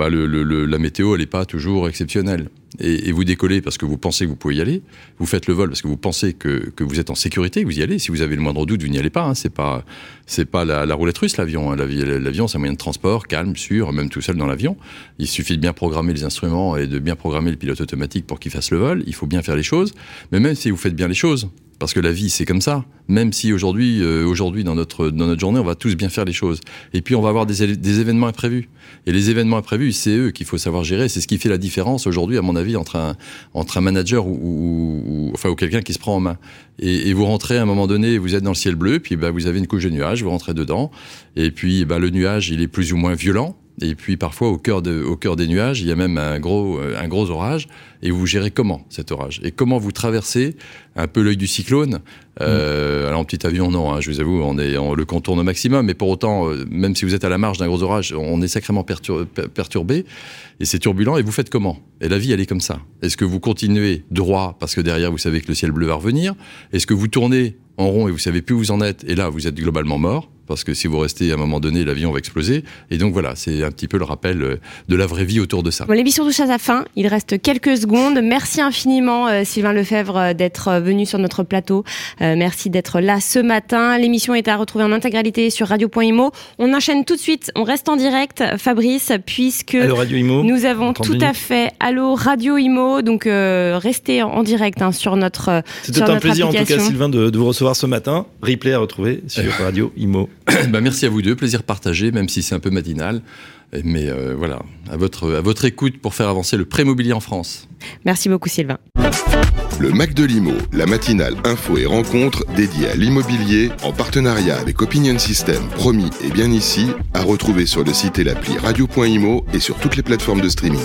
bah la météo, elle n'est pas toujours exceptionnelle. Et, vous décollez parce que vous pensez que vous pouvez y aller, vous faites le vol parce que vous pensez que, que vous êtes en sécurité, vous y allez. Si vous avez le moindre doute, vous n'y allez pas. Hein. C'est pas, pas la, la, roulette russe l'avion. Hein. L'avion, c'est un moyen de transport calme, sûr, même tout seul dans l'avion. Il suffit de bien programmer les instruments et de bien programmer le pilote automatique pour qu'il fasse le vol. Il faut bien faire les choses. Mais même si vous faites bien les choses, parce que la vie c'est comme ça. Même si aujourd'hui, euh, aujourd'hui dans notre dans notre journée, on va tous bien faire les choses. Et puis on va avoir des, des événements imprévus. Et les événements imprévus, c'est eux qu'il faut savoir gérer. C'est ce qui fait la différence aujourd'hui, à mon avis, entre un entre un manager ou, ou, ou enfin ou quelqu'un qui se prend en main. Et, et, vous rentrez à un moment donné, vous êtes dans le ciel bleu, puis bah, vous avez une couche de nuages, vous rentrez dedans, et puis bah, le nuage il est plus ou moins violent. Et puis parfois au cœur, au cœur des nuages, il y a même un gros, un gros orage. Et vous gérez comment cet orage? Et comment vous traversez un peu l'œil du cyclone? Euh. Alors en petit avion, non, hein, je vous avoue, on, est, le contourne au maximum. Mais pour autant, euh, même si vous êtes à la marge d'un gros orage, on est sacrément pertur perturbé. Et c'est turbulent. Et vous faites comment? Et la vie, elle est comme ça. Est-ce que vous continuez droit parce que derrière, vous savez que le ciel bleu va revenir? Est-ce que vous tournez en rond et vous savez plus où vous en êtes, et là, vous êtes globalement mort parce que si vous restez à un moment donné, l'avion va exploser. Et donc voilà, c'est un petit peu le rappel euh, de la vraie vie autour de ça. Bon, l'émission touche à sa fin. Il reste quelques secondes. Merci infiniment, euh, Sylvain Lefebvre, euh, d'être venu sur notre plateau. Euh, merci d'être là ce matin. L'émission est à retrouver en intégralité sur radio.imo. On enchaîne tout de suite. On reste en direct, Fabrice, puisque Allô, Radio Imo. nous avons 30 tout à fait Allô Radio Imo. Donc euh, restez en, direct hein, sur notre C'était un notre plaisir en tout cas. Sylvain, de, de vous recevoir ce matin. Replay à retrouver sur Radio Imo. Bah, merci à vous deux, plaisir partagé, même si c'est un peu matinal. Mais euh, voilà, à votre, à votre écoute pour faire avancer le pré-mobilier en France. Merci beaucoup, Sylvain. Le Mac de l'Imo, la matinale info et rencontre dédiée à l'immobilier en partenariat avec Opinion System, promis et bien ici, à retrouver sur le site et l'appli radio.imo et sur toutes les plateformes de streaming.